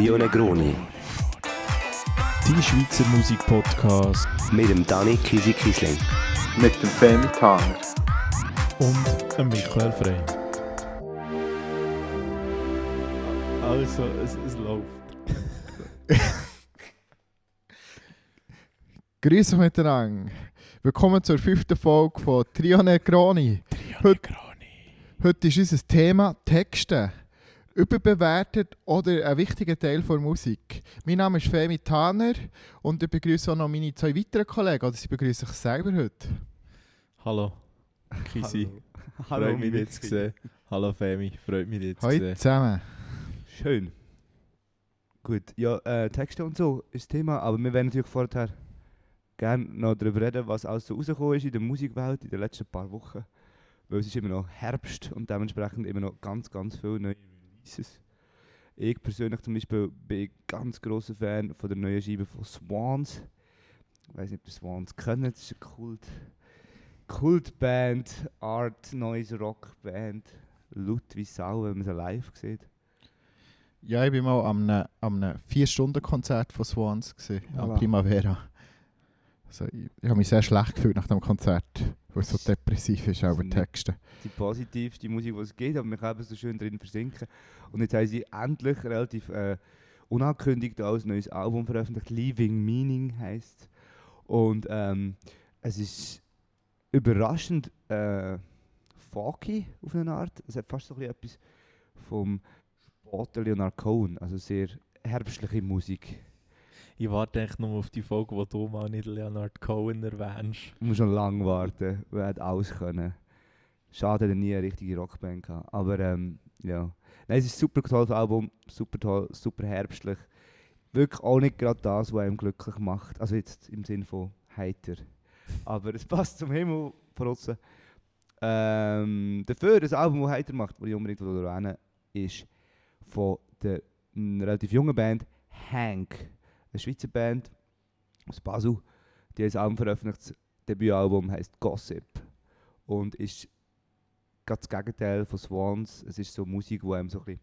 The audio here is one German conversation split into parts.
Trio Negroni. Die Schweizer Musikpodcast Mit dem Dani Kisi Kisling. Mit dem Femi Tanger. und dem Michael Frey. Also, es, es läuft. Grüße euch miteinander. Willkommen zur fünften Folge von Trio Negroni. Heute, heute ist unser Thema Texte. Überbewertet oder ein wichtiger Teil der Musik. Mein Name ist Femi Tanner und ich begrüße auch noch meine zwei weiteren Kollegen. Oder sie begrüßen sich selber heute. Hallo, Kisi. Freut mich, dich zu sehen. Hallo Femi, freut mich, dich zu Hallo sehen. zusammen. Schön. Gut, ja, äh, Texte und so ist das Thema, aber wir werden natürlich vorher gerne noch darüber reden, was alles so rausgekommen ist in der Musikwelt in den letzten paar Wochen. Weil es ist immer noch Herbst und dementsprechend immer noch ganz, ganz viele neue Releases. Ich persönlich zum Beispiel bin ein ganz grosser Fan von der neuen Scheibe von Swans. Ich weiß nicht, ob ihr Swans kennt, das ist eine Kult, Kultband, Art, Noise, Rockband. Laut wie Sau, wenn man sie live sieht. Ja, ich war mal am einem, am einem 4-Stunden-Konzert von Swans, gewesen, am Voilà. Primavera. Also, ich, ich habe mich sehr schlecht gefühlt nach dem Konzert, weil so depressiv ist, auch ist Texte. die positivste Musik, die es gibt, aber man kann eben so schön drin versinken. Und jetzt haben sie endlich relativ äh, unangekündigt ein neues Album veröffentlicht. Leaving Meaning heisst Und ähm, es ist überraschend äh, folky auf eine Art. Es hat fast so ein bisschen etwas vom Sport Leonard Cohen, also sehr herbstliche Musik. Ich warte echt nur auf die Folge, wo du mal nicht Leonard Cohen erwähnst. Man muss schon lange warten, weil er alles können. Schade, dass er nie eine richtige Rockband hatte. Aber ähm, ja. Nein, es ist ein super tolles Album, super toll, super herbstlich. Wirklich auch nicht gerade das, was einem glücklich macht. Also jetzt im Sinn von heiter. Aber es passt zum Himmel außen. Ähm, dafür, das Album, das heiter macht, das ich unbedingt erwähnen ist von der relativ jungen Band Hank. Eine Schweizer Band aus Basel. Die haben ein Album das Debütalbum heisst Gossip. Und ist ganz das Gegenteil von Swans. Es ist so Musik, die einem so ein bisschen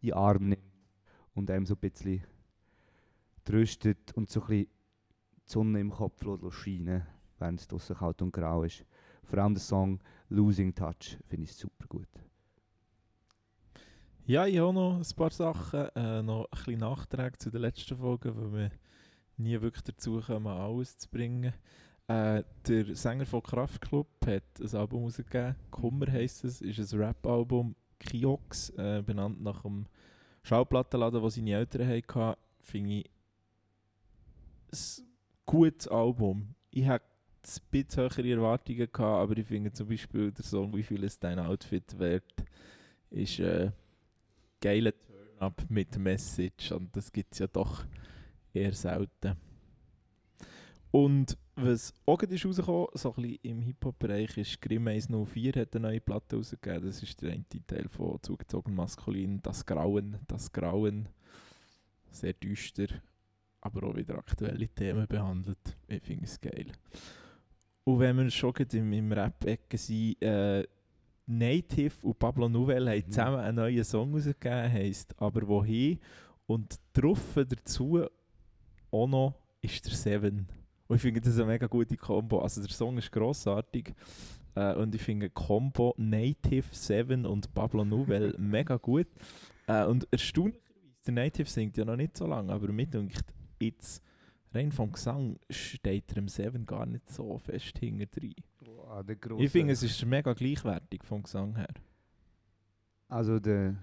in den Arm nimmt und einem so ein bisschen tröstet und so ein bisschen die Sonne im Kopf scheinen, während es draussen kalt und grau ist. Vor allem der Song Losing Touch finde ich super gut. Ja, ich habe noch ein paar Sachen, äh, noch ein bisschen Nachträge zu der letzten Folge, weil wir nie wirklich dazu kommen, alles zu bringen. Äh, der Sänger von Kraftklub hat ein Album rausgegeben, Kummer heisst es, ist ein Rap-Album, Kiox, äh, benannt nach dem Schallplattenladen, den seine Eltern hatten. Finde ich ein gutes Album. Ich hatte ein bisschen höhere Erwartungen, gehabt, aber ich finde zum Beispiel der Song «Wie viel ist dein Outfit wert» ist äh, geiler Turn-up mit Message und das gibt es ja doch eher selten. Und was auch gerade rausgekommen, so ein bisschen im Hip-Hop-Bereich, ist Grimm 104 hat eine neue Platte rausgegeben. Das ist der eine Teil von «Zugezogen Maskulin», «Das Grauen», «Das Grauen». Sehr düster, aber auch wieder aktuelle Themen behandelt. Ich finde es geil. Und wenn wir schon im, im Rap-Ecke sind, äh, Native und Pablo Nouvelle haben Mhm. zusammen einen neuen Song rausgegeben, heisst «Aber wohin?» Und drauf dazu auch noch ist der Seven. Und ich finde das eine mega gute Kombo. Also der Song ist grossartig äh, und ich finde die Kombo Native, Seven und Pablo Nouvelle mega gut. Äh, und erstaunlicherweise, der Native singt ja noch nicht so lange, aber mir denkt jetzt, rein vom Gesang steht er im Seven gar nicht so fest hinten drin. Wow, Ich finde, es ist mega gleichwertig vom Gesang her. Also der,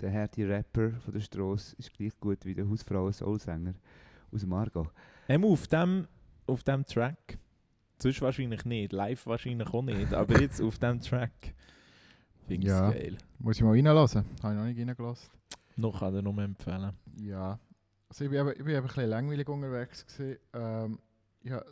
der harte Rapper von der Straße ist gleich gut wie der Hausfrauen-Soulsänger aus dem Aargau. Ähm, auf dem, auf dem Track, sonst wahrscheinlich nicht, live wahrscheinlich auch nicht, aber jetzt auf dem Track finde ich es Ja. geil. Muss ich mal reinlassen? Habe ich noch nicht reingelassen. Noch kann er nur empfehlen. Ja. Also ich bin eben, ich bin eben ein bisschen langweilig unterwegs. Gewesen. Ähm, ja,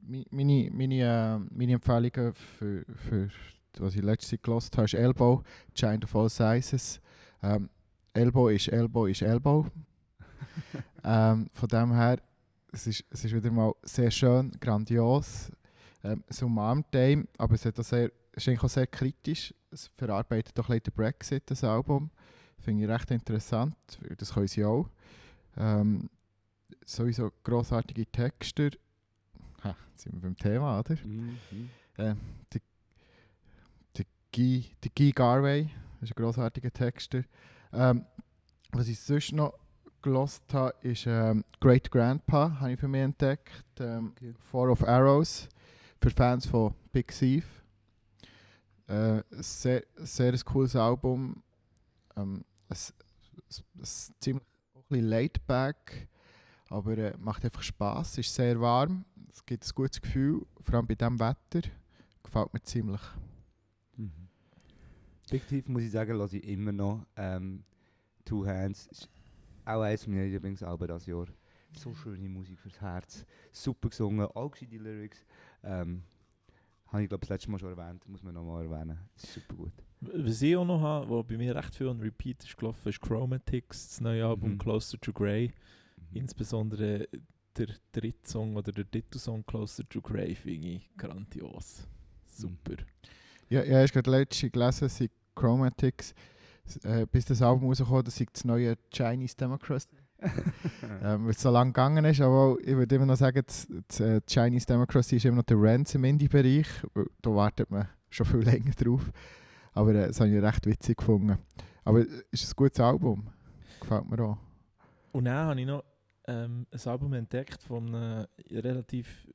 meine, meine, äh, meine Empfehlungen für, für was ich letztes Jahr gelost habe, ist Elbow, Giant of All Sizes. Ähm, Elbow ist Elbow ist Elbow. ähm, von dem her, es ist, es ist wieder mal sehr schön, grandios. Ähm, es umarmt einem, aber es, hat auch sehr, ist eigentlich auch sehr kritisch. Es verarbeitet auch ein bisschen den Brexit, das Album. Finde ich recht interessant, das können sie auch. Ähm, sowieso grossartige Texte. Ha, jetzt sind wir beim Thema, oder? Mhm. Äh, der, der, Guy, der Guy Garvey ist ein grossartiger Texter. Ähm, was ich sonst noch gelost habe, ist ähm, Great Grandpa, habe ich für mich entdeckt. Ähm, Okay. Four of Arrows, für Fans von Big Thief. Äh, sehr, sehr ein cooles Album. Ähm, es, es ist ziemlich ein bisschen laid back, aber äh, macht einfach Spaß. ist sehr warm, es gibt ein gutes Gefühl, vor allem bei diesem Wetter. Gefällt mir ziemlich. Mhm. Muss ich sagen, lasse ich immer noch. Ähm, Two Hands ist auch eines meiner Lieblingsalben dieses Jahr. So schöne Musik fürs Herz. Super gesungen, auch gescheite Lyrics. Ähm, habe ich glaube das letzte Mal schon erwähnt, muss man nochmal erwähnen. Ist super gut. Was ich auch noch habe, was bei mir recht viel an Repeat ist gelaufen, ist Chromatics, das neue Album Mhm. Closer to Grey. Mhm. Insbesondere der dritte Song oder der Titelsong Closer to Grey finde ich grandios. Super. Ja, ja ich habe gerade letztens gelesen, sie Chromatics, äh, bis das Album rauskommt, das sei das neue Chinese Democracy. ähm, weil es so lange gegangen ist, aber ich würde immer noch sagen, das, das äh, Chinese Democracy ist immer noch der Rents im Indie-Bereich. weil Da wartet man schon viel länger drauf. Aber äh, das habe ich recht witzig gefunden. Aber es ist ein gutes Album. Gefällt mir auch. Und dann habe ich noch ähm, ein Album entdeckt von einem relativ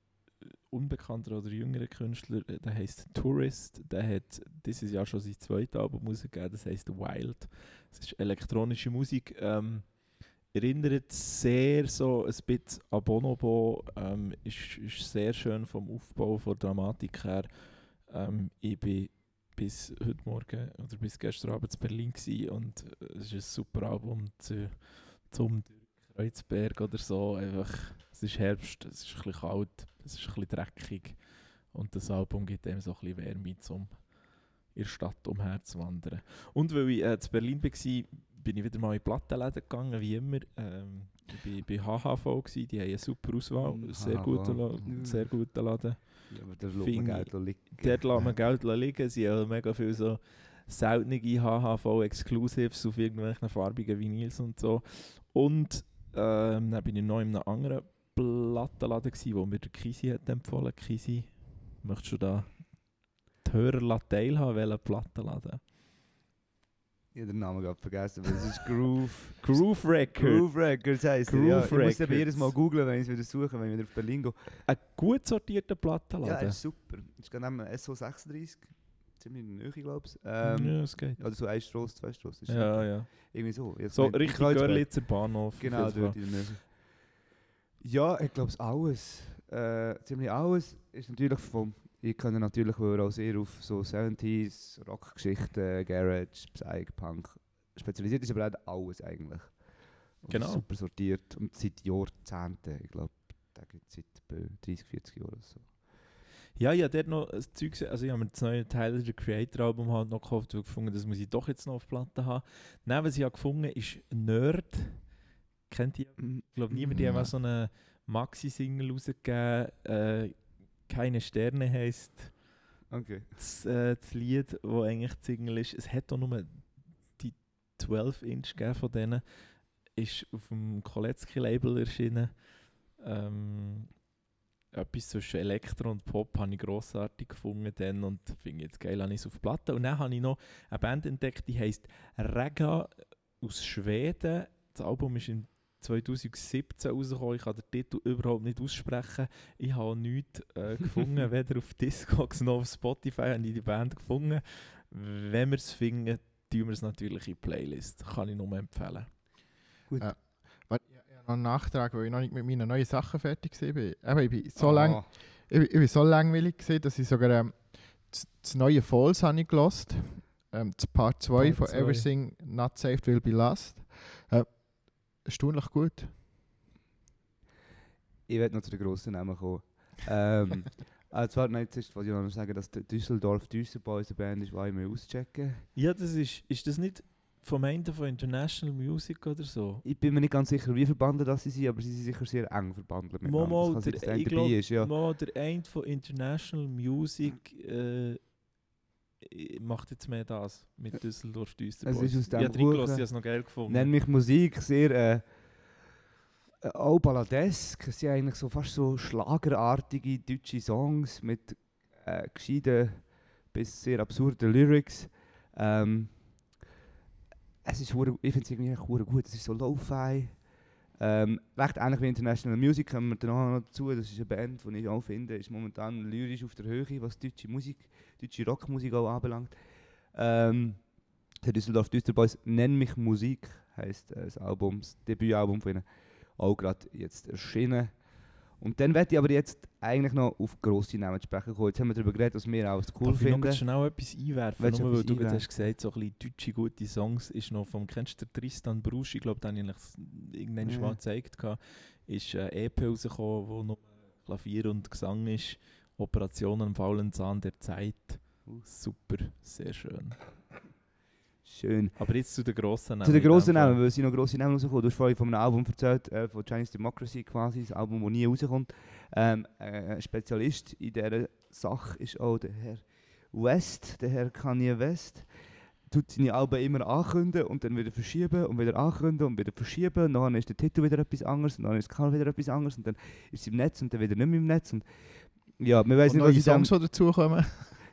unbekannten oder jüngeren Künstler, äh, der heißt Tourist. Der hat dieses Jahr schon sein zweites Album rausgegeben, das heißt Wild. Das ist elektronische Musik. Ähm, erinnert sehr so ein bisschen an Bonobo. Ähm, ist, ist sehr schön vom Aufbau, von der Dramatik her. Ähm, ich bin bis heute Morgen oder bis gestern Abend in Berlin gewesen und äh, es ist ein super Album zu, zum Kreuzberg oder so. Einfach, es ist Herbst, es ist ein bisschen kalt, es ist ein bisschen dreckig und das Album gibt einem so ein bisschen Wärme, um in der Stadt umherzuwandern. Und weil ich äh, in Berlin war, bin ich wieder mal in Plattenläden gegangen, wie immer. Ähm, ich war bei HHV, gewesen, die haben eine super Auswahl, Mm, sehr La Mm. sehr guter Laden. Ja, lässt man Geld liegen. Dort lässt man Geld liegen. Sie haben mega viel so seltene HHV-Exclusives auf irgendwelchen farbigen Vinyls und so. Und ähm, dann bin ich noch in einem anderen Plattenladen, gewesen, wo mir der Kisi hat empfohlen Kisi, möchtest du da die Hörer teilhaben, welchen Plattenladen? Ich habe den Namen gerade vergessen, aber es ist Groove. Groove Records. Groove Records heisst er. Ja, Groove ich muss eben Records. jedes Mal googlen, wenn ich es wieder suche, wenn ich wieder auf Berlin gehe. Ein gut sortierter Ja, Plattenladen. er ist super. Ist gerade neben dem SO36. Ziemlich in der Nähe, glaube ich. Ähm, ja, es geht. Oder so ein Strasse, zwei Strasse. ist Ja, ja. Irgendwie so. Jetzt So richtig. Görlitzer Bahnhof. Genau, dort in der Nähe. Ja, ich glaube alles. Äh, ziemlich alles ist natürlich vom. Ich kann natürlich, weil auch sehr auf so 70s, Rockgeschichten, Garage, Psych, Punk spezialisiert ist, aber auch alles eigentlich. Und Genau. Super sortiert und seit Jahrzehnten. Ich glaube, der gibt es seit äh, 30, 40 Jahren oder so. Ja, ich habe dort noch ein Zeug gesehen. Also ich habe mir das neue Tyler, the Creator Album halt noch gekauft und gefunden, das muss ich doch jetzt noch auf Platte haben. Nein, was ich habe gefunden ist Nerd. Kennt ihr? Ich glaube niemand, die haben auch so eine Maxi-Single rausgegeben. Äh, Keine Sterne heisst Okay. das, äh, das Lied, das eigentlich die Single ist. Es hat auch nur die 12-Inch gegeben von denen. Ist auf dem Koletzki-Label erschienen. Ähm, etwas zwischen Elektro und Pop habe ich grossartig gefunden dann und finde jetzt geil, habe ich es auf Platte. Und dann habe ich noch eine Band entdeckt, die heisst Rega aus Schweden. Das Album ist in 2017 rausgekommen. Ich kann den Titel überhaupt nicht aussprechen. Ich habe nichts äh, gefunden, weder auf Discogs noch auf Spotify habe ich die Band gefunden. Wenn wir es finden, tun wir es natürlich in die Playlist. Kann ich nur empfehlen. Gut. Ja. Warte, ich ich habe noch einen Nachtrag, weil ich noch nicht mit meinen neuen Sachen fertig war. Eben, ich bin so Ah. lang, ich, ich bin so langweilig gewesen, dass ich sogar ähm, das, das neue Falls habe ich gelost. Ähm, das Part 2 Part von zwei. Everything Not Saved Will Be Lost. Äh, erstaunlich gut. Ich werde noch zu den grossen Namen kommen. ähm, also zwar, nein, wollte ich noch sagen, dass Düsseldorf Düsselboys eine Band ist, die ich mir auschecken Ja, das ist, ist das nicht vom Ende von International Music oder so? Ich bin mir nicht ganz sicher, wie verbunden das sie sind, aber sie sind sicher sehr eng verbunden miteinander. Momo, Das kann sein, der, der ich glaub, ist, ja. Der eine von International Music äh, macht jetzt mehr das mit Düsseldorf Düster Es ist aus Ich dem habe reingelassen, Kuchen. ich habe noch geil gefunden. Nenn mich Musik sehr äh, äh, auch balladesk. Es sind eigentlich so fast so schlagerartige deutsche Songs mit äh, gescheiten bis sehr absurden Lyrics. Ähm, es ist ich finde es irgendwie gut. Es ist so Lo-Fi. Ähm, recht ähnlich wie International Music kommen wir dann noch dazu. Das ist eine Band, die ich auch finde, ist momentan lyrisch auf der Höhe, was deutsche Musik, deutsche Rockmusik auch anbelangt. Ähm, der Düsseldorf Düsterboys Nenn mich Musik heisst äh, das Album, das Debütalbum von ihnen, auch gerade jetzt erschienen. Und dann werde ich aber jetzt eigentlich noch auf grosse Namen zu sprechen kommen. Jetzt haben wir darüber geredet, was wir auch cool Darf ich noch finden. schnell etwas einwerfen? Willst du Nur weil du einwerfen? hast gesagt, so ein bisschen deutsche gute Songs ist noch vom, kennst du den Tristan Brusch? Ich glaube, den habe ich irgendwann schon Ja. mal gezeigt. Ist ein EP rausgekommen, wo noch Klavier und Gesang ist. Operation am faulen Zahn der Zeit. Uh. Super, sehr schön. Schön. Aber jetzt zu den grossen Namen. Zu den grossen. Namen, weil sie noch grosse Namen rauskommen. Du hast vorhin von einem Album erzählt, äh, von Chinese Democracy quasi, das Album, das nie rauskommt. Ähm, äh, ein Spezialist in dieser Sache ist auch der Herr West, der Herr Kanye West. Tut seine Alben immer ankündigen und dann wieder verschieben und wieder ankündigen und wieder verschieben. Und dann ist der Titel wieder etwas anderes und dann ist das Kanal wieder etwas anderes und dann ist es im Netz und dann wieder nicht mehr im Netz. Und ja, wir wissen nicht, was dem, Songs, die dazukommen.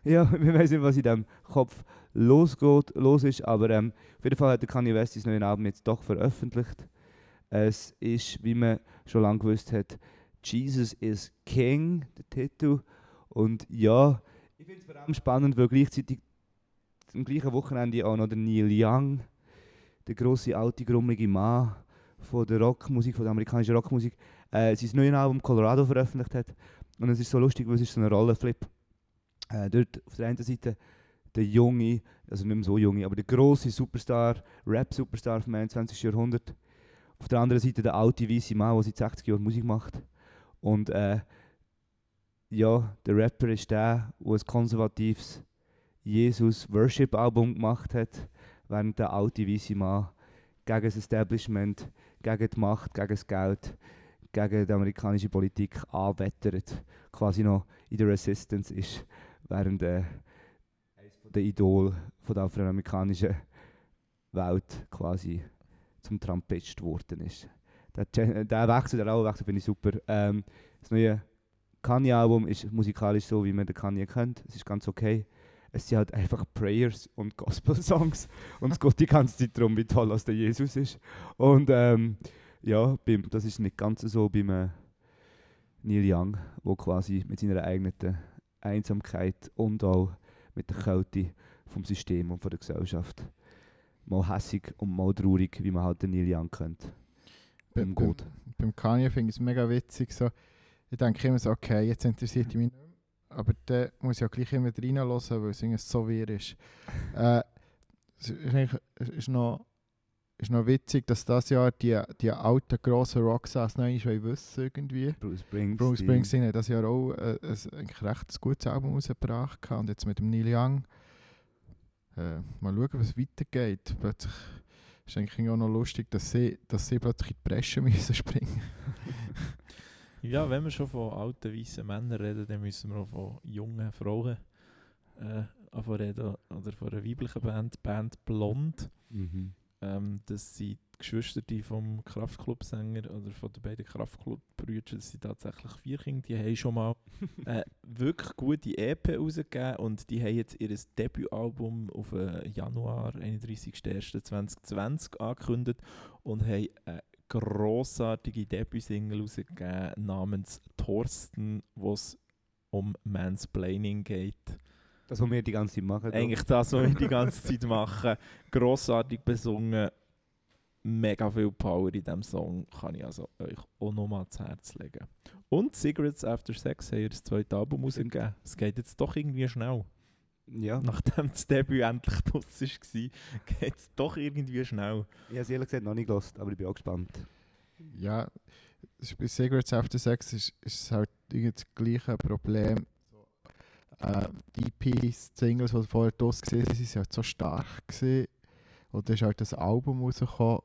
ja, wir wissen nicht, was in dem Kopf losgeht, los ist, aber ähm, auf jeden Fall hat der Kanye West sein neues Album jetzt doch veröffentlicht. Es ist, wie man schon lange gewusst hat, Jesus is King, der Titel. Und ja, ich finde es vor allem spannend, weil gleichzeitig am gleichen Wochenende auch noch der Neil Young, der grosse alte, grummelige Mann von der Rockmusik, von der amerikanischen Rockmusik, äh, sein neues Album Colorado veröffentlicht hat. Und es ist so lustig, weil es ist so ein Rollenflip. Äh, dort auf der einen Seite der junge, also nicht mehr so junge, aber der große Superstar, Rap-Superstar vom 21. Jahrhundert. Auf der anderen Seite der alte weiße Mann, der seit 60 Jahren Musik macht. Und äh, ja, der Rapper ist der, der ein konservatives Jesus-Worship-Album gemacht hat, während der alte weiße Mann gegen das Establishment, gegen die Macht, gegen das Geld, gegen die amerikanische Politik anwettert, quasi noch in der Resistance ist, während äh, der Idol von der afroamerikanischen Welt quasi zum Trumpist geworden ist. Der, Gen- der Wechsel, der Rollenwechsel finde ich super. Ähm, das neue Kanye-Album ist musikalisch so, wie man den Kanye kennt. Es ist ganz okay. Es sind halt einfach Prayers und Gospel-Songs. Und es geht die ganze Zeit darum, wie toll der Jesus ist. Und ähm, ja, beim, das ist nicht ganz so beim äh, Neil Young, wo quasi mit seiner eigenen Einsamkeit und auch mit der Kälte vom System und von der Gesellschaft mal hässig und mal traurig, wie man halt den Neil Young kennt. Beim, beim, beim Kanye finde ich es mega witzig. So. Ich denke immer so, okay, jetzt interessiert mich nicht mehr. Aber dann muss ich auch gleich immer reinhören, weil es so wirr ist. äh, es ist, ist, noch, ist noch witzig, dass das Jahr die, die alten grossen Rockstars noch einmal wissen irgendwie. Bruce Springsteen. Bruce Springsteen hat das Jahr auch äh, ein, eigentlich recht gutes Album rausgebracht und jetzt mit dem Neil Young. Äh, mal schauen, was weitergeht. Plötzlich ist eigentlich auch noch lustig, dass sie, dass sie plötzlich in die Bresche müssen springen Ja, wenn wir schon von alten weißen Männern reden, dann müssen wir auch von jungen Frauen äh, reden. Oder von einer weiblichen Band, Band Blond. Mhm. Ähm, das sind die Geschwister die vom Kraftclub-Sänger oder von den beiden Kraftclub-Brüdern. Das sind tatsächlich vier Kinder. Die haben schon mal äh, wirklich gute EP rausgegeben und die haben jetzt ihr Debütalbum auf äh, Januar 31.01.2020 angekündigt und haben eine grossartige Debütsingle rausgegeben namens Thorsten, wo es um Mansplaining geht. Das, was wir die ganze Zeit machen. Eigentlich das, was wir die ganze Zeit machen. Grossartig besungen. Mega viel Power in diesem Song. Kann ich also euch auch nochmal ans Herz legen. Und Cigarettes After Sex haben ihr das zweite Album rausgegeben. Es geht jetzt doch irgendwie schnell. Ja, Nachdem das Debüt endlich draus war, geht es doch irgendwie schnell. ich habe es ehrlich gesagt noch nicht gelost, aber ich bin auch gespannt. Ja, bei Cigarettes After Sex ist, ist es halt irgendwie das gleiche Problem. Äh, die EPs, die Singles, die vorher draus gesehen sind, sind halt so stark gewesen. Und dann ist halt das Album rausgekommen,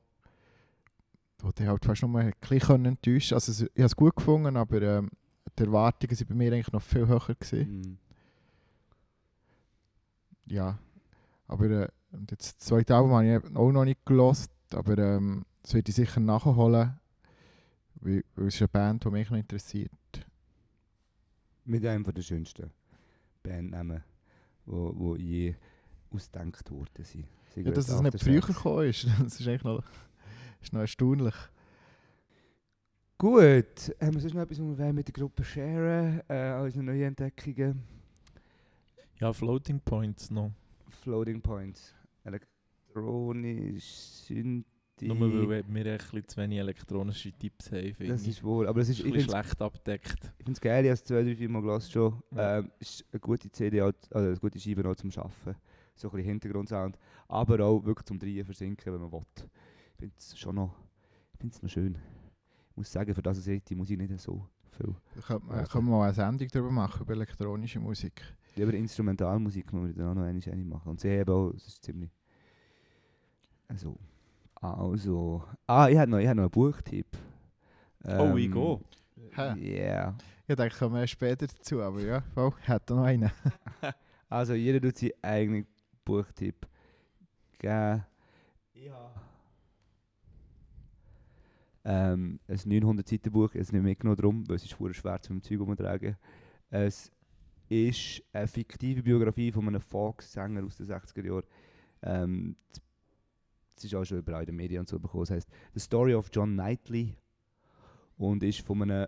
wo die halt fast nur ein bisschen enttäuscht Also es- ich habe es gut gefunden, aber ähm, die Erwartungen sind bei mir eigentlich noch viel höher gewesen. Mhm. ja, aber äh, und jetzt das zweite Album habe ich auch noch nicht gelost, aber ähm, das werde ich sicher nachholen, weil, weil es ist eine Band, die mich noch interessiert. Mit einem der schönsten Bandnamen, wo, wo je ausgedacht worden sind. Ja, dass es nicht früher gekommen ist, das ist eigentlich noch, ist noch erstaunlich. Gut, haben wir sonst noch etwas, was wir mit der Gruppe sharen äh, als neue Entdeckungen? Ja, Floating Points noch. Floating Points, elektronisch, Synthi. Nur weil wir ein bisschen zu wenig elektronische Tipps haben. Das ich. ist wohl, aber es ist, ist ich ein bisschen finde schlecht abdeckt. es geil, ich habe es zwei, drei, vier Mal gelassen schon. Ja. Ähm, ist eine gute CD, also eine gute Scheibe auch zum Arbeiten. So ein bisschen Hintergrundsound. Aber auch wirklich zum Drehen versinken, wenn man will. Ich finde es schon noch, ich find's noch schön. Ich muss sagen, für das es die Musik nicht so viel. Können wir mal eine Sendung darüber machen, über elektronische Musik. Lieber Instrumentalmusik müssen wir dann auch noch eine, eine machen. Und sie haben auch, das ist ziemlich... Also... Also... Ah, ich habe noch, ich hab noch einen Buchtipp. oh, ich Ähm, gehe. Hä? Yeah. Ich denke, kommen wir später dazu, aber ja, voll, ich hätte noch einen. Also jeder tut seinen eigenen Buchtipp geben. Ja. Ähm, ein 900 Seiten Buch, es nicht mitgenommen drum, weil es ist schwer zum Zeug umtragen. Es ist eine fiktive Biografie von einem Fox-Sänger aus den 60er Jahren. Ähm, es ist auch schon überall in den Medien so bekommen. Es heißt The Story of John Knightley und ist von einem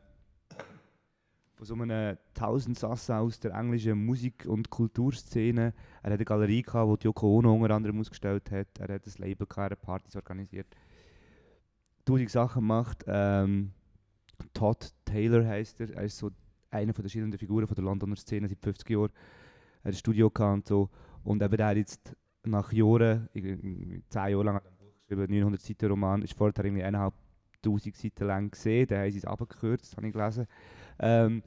von so einem Tausendsassa aus der englischen Musik- und Kulturszene. Er hat eine Galerie, gehabt, wo die Yoko Ono unter anderem ausgestellt hat. Er hat ein Label, gehabt, Partys organisiert. Tausend Sachen gemacht. Ähm, Todd Taylor heißt er. Er ist so eine von der schillernden Figuren von der Londoner Szene seit 50 Jahren. Er hat ein Studio gehabt und so. Und eben er hat jetzt nach Jahren, 10 Jahre lang, hat er ein Buch geschrieben, 900 Seiten Roman, ist vorher irgendwie eineinhalb tausend Seiten lang gesehen. Da haben sie es abgekürzt, habe ich gelesen. Ähm,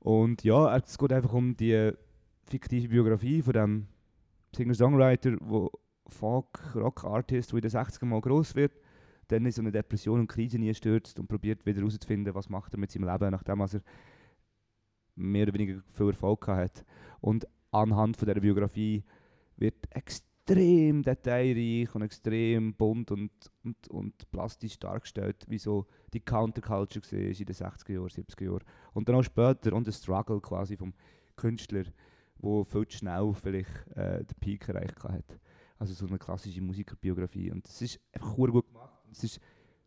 und ja, es geht einfach um die fiktive Biografie von dem Singer-Songwriter, der Folk-Rock-Artist, der in den 60er mal groß wird, dann in so eine Depression und Krise nie stürzt und probiert wieder herauszufinden, was macht er mit seinem Leben, nachdem er mehr oder weniger viel Erfolg hat. Und anhand von dieser Biografie wird extrem detailreich und extrem bunt und, und, und plastisch dargestellt, wie so die Counterculture war in den 60er Jahren, 70er Jahren. Und dann auch später und der Struggle quasi vom Künstler, wo viel zu schnell vielleicht äh, den Peak erreicht hat. Also so eine klassische Musikerbiografie. Und es ist einfach gut gemacht. Es ist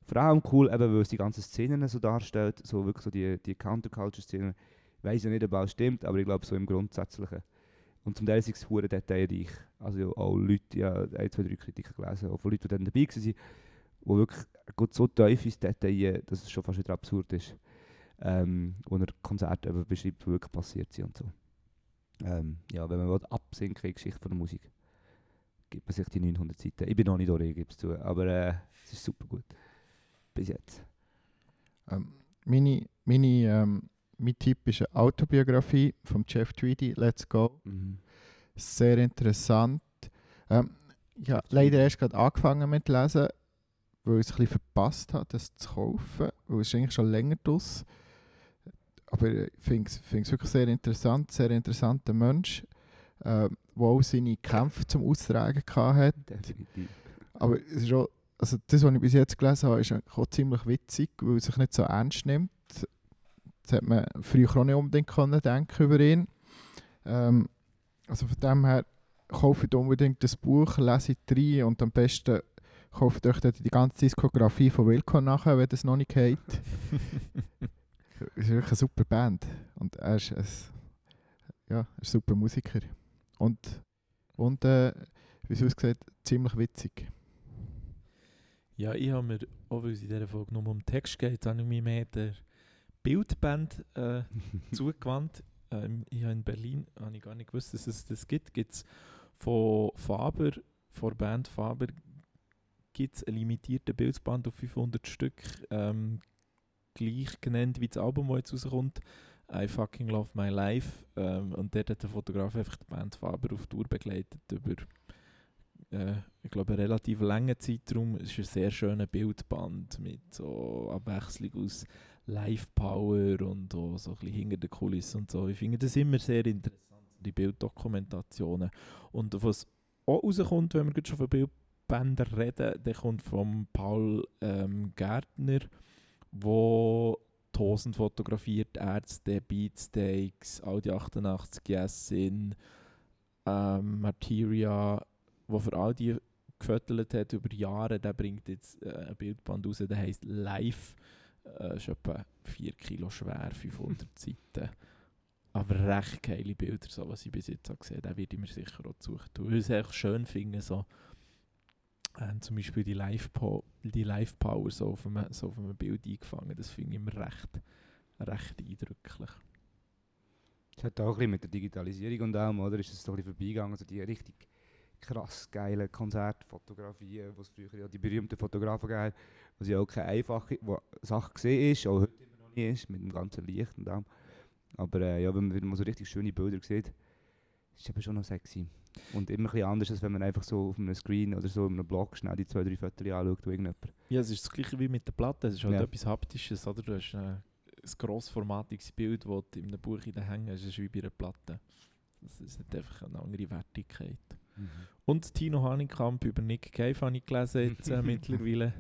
vor allem cool, eben, weil es die ganzen Szenen so darstellt, so wirklich so die, die Counterculture-Szenen. Ich weiß ja nicht, ob es stimmt, aber ich glaube so im Grundsätzlichen. Und zum Teil ist es hure detailreich. Also auch Leute, ja, ein, zwei, drei Kritiken gelesen, auch von Leuten, die dann dabei waren, die wirklich geht so tief ins Detail, dass es schon fast wieder absurd ist. Ähm, wo er Konzerte eben beschreibt, die wirklich passiert sind und so. Ähm, ja, wenn man will, absinken in die Geschichte von der Musik, gibt man sich die 900 Seiten. Ich bin noch nicht durch, ich gebe es zu, aber äh, es ist super gut. Bis jetzt. Ähm, meine, meine, ähm, mein Tipp ist eine Autobiografie von Jeff Tweedy, Let's Go. Mhm. Sehr interessant. Ähm, ich habe leider erst gerade angefangen mit lesen, weil ich es ein bisschen verpasst habe, das zu kaufen, weil es ist eigentlich schon länger draus. Aber ich finde es es wirklich sehr interessant, sehr interessanter Mensch, äh, der auch seine Kämpfe zum Austragen hatte. Definitiv. Aber es ist auch, also das, was ich bis jetzt gelesen habe, ist auch ziemlich witzig, weil er sich nicht so ernst nimmt. Das hat man früher auch nicht unbedingt können denken über ihn. Ähm, also von dem her, kauft unbedingt das Buch, lese rein und am besten kauft euch die ganze Diskografie von Wilco nachher, wenn das noch nicht geht. Es ist wirklich eine super Band und er ist ein, ja, ein super Musiker. Und, und äh, wie es aussieht, ziemlich witzig. Ja, ich habe mir, auch weil es in dieser Folge nur um Text geht, habe ich mich mehr der Bildband äh, zugewandt. Ähm, ich habe in Berlin, habe ich gar nicht gewusst, dass es das gibt, gibt es von Faber, von der Band Faber, gibt es einen limitierten Bildband auf 500 Stück, ähm, gleich genannt wie das Album, das jetzt rauskommt, I Fucking Love My Life. Ähm, und dort hat der Fotograf einfach die Band Faber auf Tour begleitet über äh, ich glaube, einen relativ langen Zeitraum. Es ist ein sehr schöner Bildband mit so Abwechslung aus Live-Power und auch so ein bisschen hinter der Kulisse und so. Ich finde das immer sehr interessant, die Bilddokumentationen. Und was auch rauskommt, wenn wir gerade schon von Bildbändern reden, der kommt von Paul ähm, Gärtner, wo die Hosen fotografiert, Ärzte, Beatsteaks, Audi 88 Yes Sin, ähm, Materia, wo für all die gefüttert hat über Jahre, der bringt jetzt äh, ein Bildband raus, der heisst Live. Äh, ist etwa 4 Kilo schwer, 500 Seiten. Aber recht geile Bilder, so was ich bis jetzt habe gesehen habe, den würde ich mir sicher auch suchen. Weil ich es echt schön finde, so, äh, zum Beispiel die Live-Power die Live -Power so, auf einem, so auf einem Bild eingefangen, das finde ich immer recht, recht eindrücklich. Es hat auch ein bisschen mit der Digitalisierung und allem, oder? Ist es so ein bisschen vorbeigegangen, also die richtig krass geilen Konzertfotografien, die es früher ja die berühmten Fotografen gab, was ja auch keine einfache Sache gesehen ist, auch heute immer noch nicht ist, mit dem ganzen Licht und allem. Aber äh, ja, wenn man wieder mal so richtig schöne Bilder sieht, ist es eben schon noch sexy. Und immer ein bisschen anders, als wenn man einfach so auf einem Screen oder so in einem Blog schnell die zwei, drei Fotos anschaut, wo irgendjemand... Ja, es ist das gleiche wie mit der Platte, es ist halt Ja. etwas Haptisches, oder? Du hast äh, ein grossformatiges Bild, das du in einem Buch hängen hast, ist wie bei einer Platte. Das ist hat einfach eine andere Wertigkeit. Und Tino Haningkamp über Nick Cave habe ich gelesen jetzt äh, mittlerweile.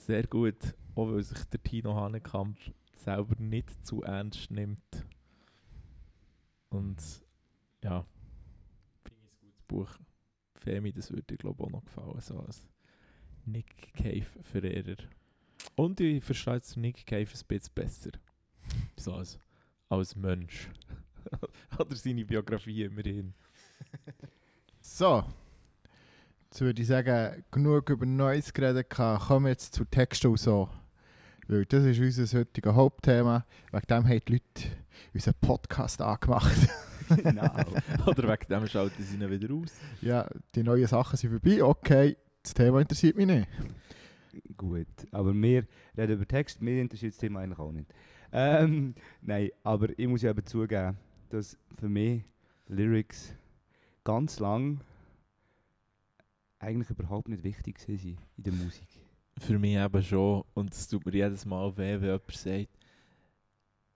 Sehr gut, auch weil sich der Tino Haningkamp selber nicht zu ernst nimmt. Und ja, finde ich ein gutes Buch. Femi, das würde dir glaube auch noch gefallen, so als Nick Cave-Verehrer. Und ich verstehe jetzt Nick Cave ein bisschen besser. So als, als Mensch. Oder seine Biografie immerhin. So. Jetzt würde ich sagen, genug über Neues geredet gehabt. Kommen wir jetzt zu Texten und so. Weil das ist unser heutiges Hauptthema. Wegen dem haben die Leute unseren Podcast angemacht. genau. Oder wegen dem schalten sie ihn wieder aus. ja, die neuen Sachen sind vorbei. Okay, das Thema interessiert mich nicht. Gut, aber wir reden über Text, mir interessiert das Thema eigentlich auch nicht. Ähm, nein, aber ich muss ja eben zugeben, dass für mich Lyrics ganz lang eigentlich überhaupt nicht wichtig sind in der Musik. Für mich eben schon. Und es tut mir jedes Mal weh, wenn jemand sagt,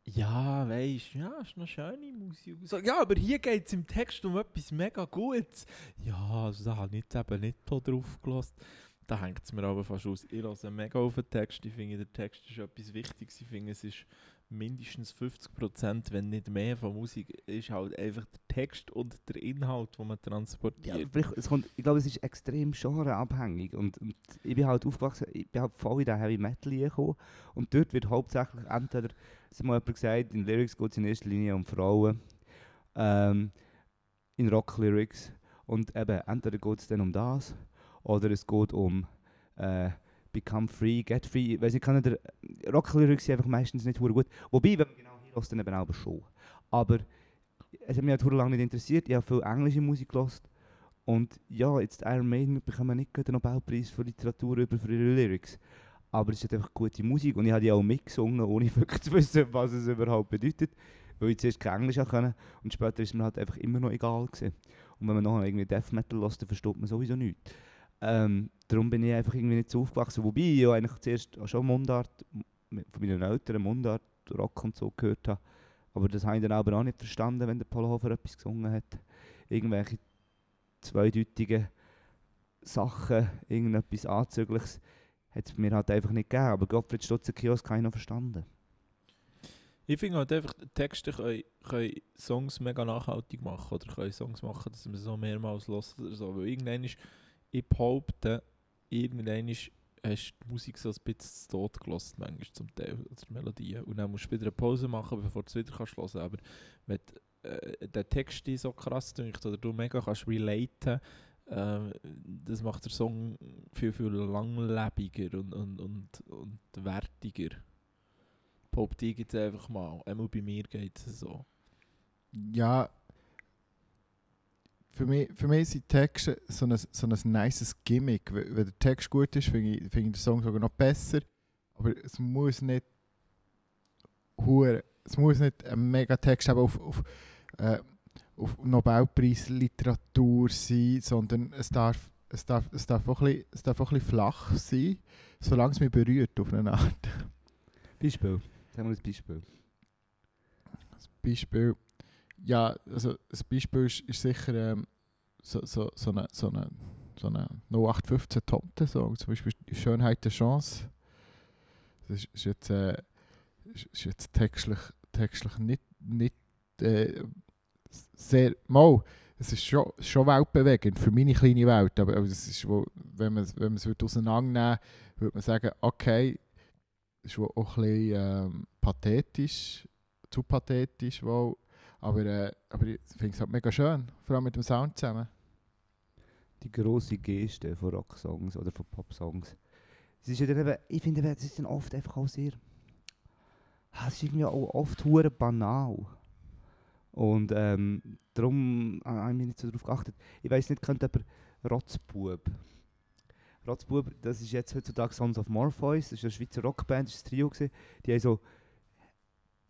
ja, weisst ja, ist noch schöne Musik. So, ja, aber hier geht es im Text um etwas mega Gutes. Ja, also da habe ich eben nicht so drauf gelassen. Da hängt es mir aber fast aus. Ich lasse mega auf den Text. Ich finde, der Text ist etwas Wichtiges. Ich finde, es ist mindestens 50%, wenn nicht mehr von Musik, ist halt einfach der Text und der Inhalt, den man Ja, transportiert. kommt, ich glaube, es ist extrem genreabhängig. Und, und ich bin halt aufgewachsen, ich bin halt voll in den Heavy Metal gekommen. Und dort wird hauptsächlich entweder, es hat mal jemand gesagt, in Lyrics geht es in erster Linie um Frauen. Ähm, in Rock-Lyrics. Und eben, entweder geht es dann um das, oder es geht um äh, Become Free, Get Free. Ich kann der Rock-Lyrics sind einfach meistens nicht gut. Wobei, wenn man genau hier hört, dann eben auch schon. Aber es hat mich halt lange nicht interessiert. Ich habe viel englische Musik gehört. Und ja, jetzt Iron Maiden bekommen nicht den Nobelpreis für Literatur über für ihre Lyrics. Aber es ist halt einfach gute Musik und ich habe die auch mitgesungen, ohne wirklich zu wissen, was es überhaupt bedeutet. Weil ich zuerst kein Englisch können und später ist mir halt einfach immer noch egal gewesen. Und wenn man nachher irgendwie Death Metal hört, dann versteht man sowieso nichts. Ähm, darum bin ich einfach irgendwie nicht so aufgewachsen. Wobei ich ja eigentlich zuerst auch schon Mundart, von meinen Eltern Mundart, Rock und so gehört habe. Aber das habe ich dann aber auch nicht verstanden, wenn der Paul Hofer etwas gesungen hat. Irgendwelche zweideutigen Sachen, irgendetwas Anzügliches, hat es mir halt einfach nicht gegeben. Aber Gottfried Stutzer Kiosk habe ich noch verstanden. Ich finde halt einfach, Texte können, können Songs mega nachhaltig machen oder können Songs machen, dass man so mehrmals hört oder so. Weil irgendwann ist, ich behaupte, irgendwann hast du die Musik so ein bisschen zu tot gelassen, manchmal zum Teil, oder die Melodie. Und dann musst du wieder eine Pause machen, bevor du es wieder kannst hören. Aber wenn äh, der Text dich so krass dünkt oder du mega kannst relaten, äh, das macht den Song viel, viel langlebiger und, und, und, und wertiger. Behaupte ich jetzt einfach mal. Einmal bei mir geht es so. Ja, für mich, für mich sind Texte so ein, so ein nices Gimmick. Wenn der Text gut ist, finde ich, finde ich den Song sogar noch besser. Aber es muss nicht es muss nicht ein mega Text haben auf, auf, äh, auf Nobelpreis Literatur sein, sondern es darf, es darf, es darf, auch, ein bisschen, es darf auch ein bisschen flach sein, solange es mich berührt auf eine Art. Beispiel. Sagen wir ein Beispiel. Beispiel, ja, also ein Beispiel ist, ist sicher ähm, so, so, so eine, so eine, so eine 0815 Tomte-Song, zum Beispiel «Die Schönheit der Chance». Das ist, ist jetzt, äh, ist, ist jetzt textlich, textlich nicht, nicht äh, sehr, mal, es ist schon, schon weltbewegend für meine kleine Welt, aber, aber es ist, wo, wenn man es wenn man es würde auseinandernehmen würde, man sagen, okay, es ist auch ein bisschen ähm, pathetisch, zu pathetisch wohl, aber, äh, aber ich finde es halt mega schön, vor allem mit dem Sound zusammen. die grosse Geste von Rocksongs oder von Popsongs. Es ist ja dann eben, ich finde, es ist dann oft einfach auch sehr. Es ist irgendwie auch oft hure banal. Und ähm, darum habe ich mich nicht so darauf geachtet. Ich weiß nicht, könnte jemand Rotzbub. Rotzbub, das ist jetzt heutzutage Sons of Morpheus, das ist eine Schweizer Rockband, das war ein Trio. Gewesen. Die haben so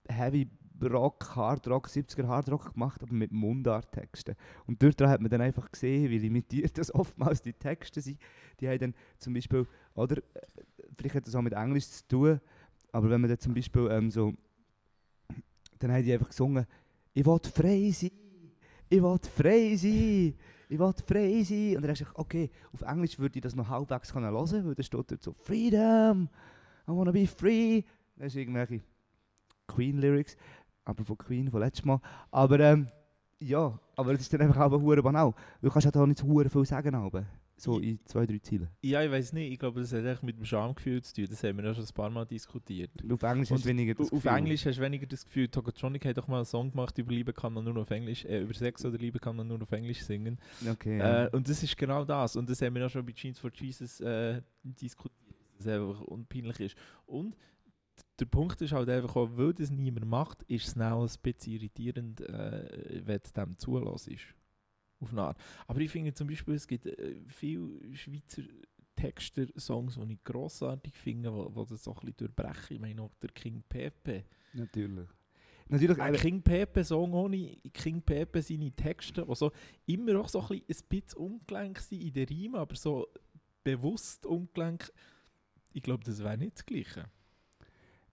Heavy Rock, Hard Rock, 70er Hard Rock gemacht, aber mit Mundarttexten. Und dort hat man dann einfach gesehen, wie limitiert das oftmals die Texte sind. Die haben dann zum Beispiel, oder, vielleicht hat das auch mit Englisch zu tun, aber wenn man dann zum Beispiel ähm, so, dann haben die einfach gesungen, ich will frei sein, ich will frei sein, ich will frei sein. Und dann hast du okay, auf Englisch würde ich das noch halbwegs können hören, weil da steht dort so, Freedom, I wanna be free. Das ist irgendwelche Queen-Lyrics, aber von Queen, von letztes Mal. Aber ähm, ja, aber es ist dann einfach auch hure banal. Du kannst halt auch nicht so hure viel sagen, aber so in zwei, drei Zielen. Ja, ich weiß nicht. Ich glaube, das hat echt mit dem Schamgefühl zu tun. Das haben wir ja schon ein paar Mal diskutiert. Auf Englisch hast du weniger das Auf Gefühl. Englisch hast du weniger das Gefühl, Tokotronic hat doch mal einen Song gemacht über Liebe kann man nur auf Englisch, äh, über Sex oder Liebe kann man nur auf Englisch singen. Okay. Äh, und das ist genau das. Und das haben wir ja schon bei Jeans for Jesus äh, diskutiert, dass es einfach unpeinlich ist. Und der Punkt ist halt einfach auch, weil das niemand macht, ist es auch ein bisschen irritierend, äh, wenn du dem zulässt. Auf eine Art. Aber ich finde zum Beispiel, es gibt äh, viele Schweizer Texter-Songs, die ich grossartig finde, wo, wo das so ein bisschen durchbrechen. Ich meine auch der King Pepe. Natürlich. Natürlich, Ein King Pepe Song ohne King Pepe seine Texte, die so immer auch so ein bisschen, ein bisschen ungelenk sind in der Riemen, aber so bewusst ungelenk. Ich glaube, das wäre nicht das Gleiche.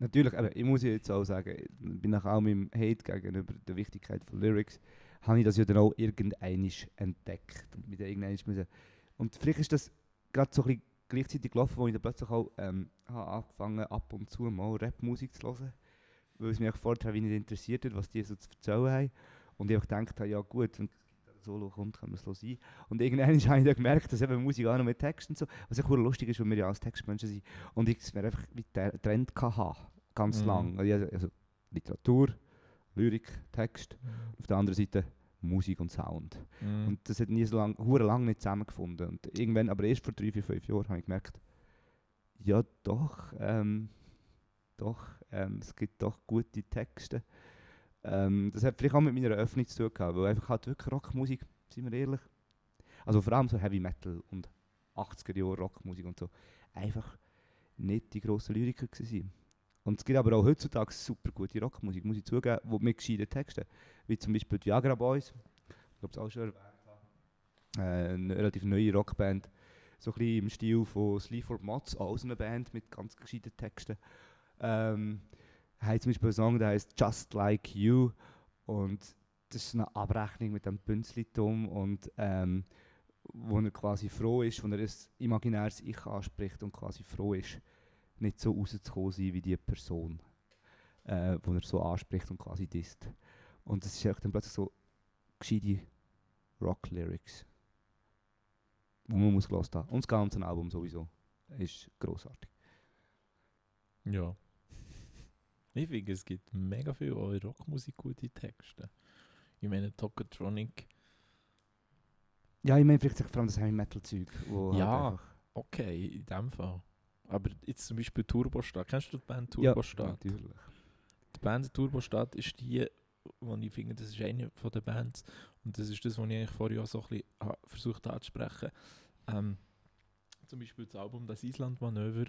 Natürlich, aber ich muss jetzt auch sagen, bin nach all meinem Hate gegenüber der Wichtigkeit von Lyrics, habe ich das ja dann auch irgendeinisch entdeckt. Und, mit irgendeinisch müssen. und vielleicht ist das gerade so ein bisschen gleichzeitig gelaufen, wo ich dann plötzlich auch ähm, habe angefangen ab und zu mal Rapmusik zu hören, weil es mich auch vorher wie nicht interessiert hat, was die so zu erzählen haben. Und ich einfach gedacht habe, ja gut, das Solo kommt, kann man es sein. Und irgendwann habe ich dann gemerkt, dass eben Musik auch noch mit Text und so, was echt verdammt lustig ist, weil wir ja als Textmenschen sind, und ich es mir einfach wie der Trend hatte, ganz Mhm. lang. Also, also Literatur, Lyrik, Text, auf der anderen Seite Musik und Sound. Mhm. Und das hat nie so lang, hure lang nicht zusammengefunden. Und irgendwann, aber erst vor drei, vier, fünf Jahren, habe ich gemerkt, ja doch, ähm, doch, ähm, es gibt doch gute Texte. Ähm, das hat vielleicht auch mit meiner Öffnung zu tun gehabt, weil einfach halt wirklich Rockmusik, sind wir ehrlich, also vor allem so Heavy Metal und 80er Jahre Rockmusik und so, einfach nicht die grossen Lyriker waren. Und es gibt aber auch heutzutage super gute Rockmusik, muss ich zugeben, wo mit gescheiten Texten, wie zum Beispiel die Viagra Boys, ich glaube es auch schon erwähnt habe, äh, eine relativ neue Rockband, so ein bisschen im Stil von Sleaford Mods, auch so eine Band mit ganz gescheiten Texten. Ähm, haben zum Beispiel einen Song, der heißt Just Like You und das ist eine Abrechnung mit dem Bünzlitum und ähm, wo er quasi froh ist, wo er ein imaginäres Ich anspricht und quasi froh ist, nicht so rauszukommen wie die Person, äh, wo er so anspricht und quasi disst. Und das ist dann plötzlich so gescheite Rock-Lyrics, wo man muss haben. Und das ganze Album sowieso ist großartig. Ja. Ich finde, es gibt mega viel auch in Rockmusik gute Texte. Ich meine, Tokotronic, Ja, ich meine vielleicht vor allem das Heavy Metal Zeug, wo Ja. halt okay, in dem Fall. Aber jetzt zum Beispiel Turbostadt. Kennst du die Band ja, Turbostadt? natürlich. die Band Turbostadt ist die, wo ich finde, das ist eine von den Bands. Und das ist das, was ich eigentlich vorher auch so ein bisschen versucht anzusprechen. Ähm, zum Beispiel das Album Das Island-Manöver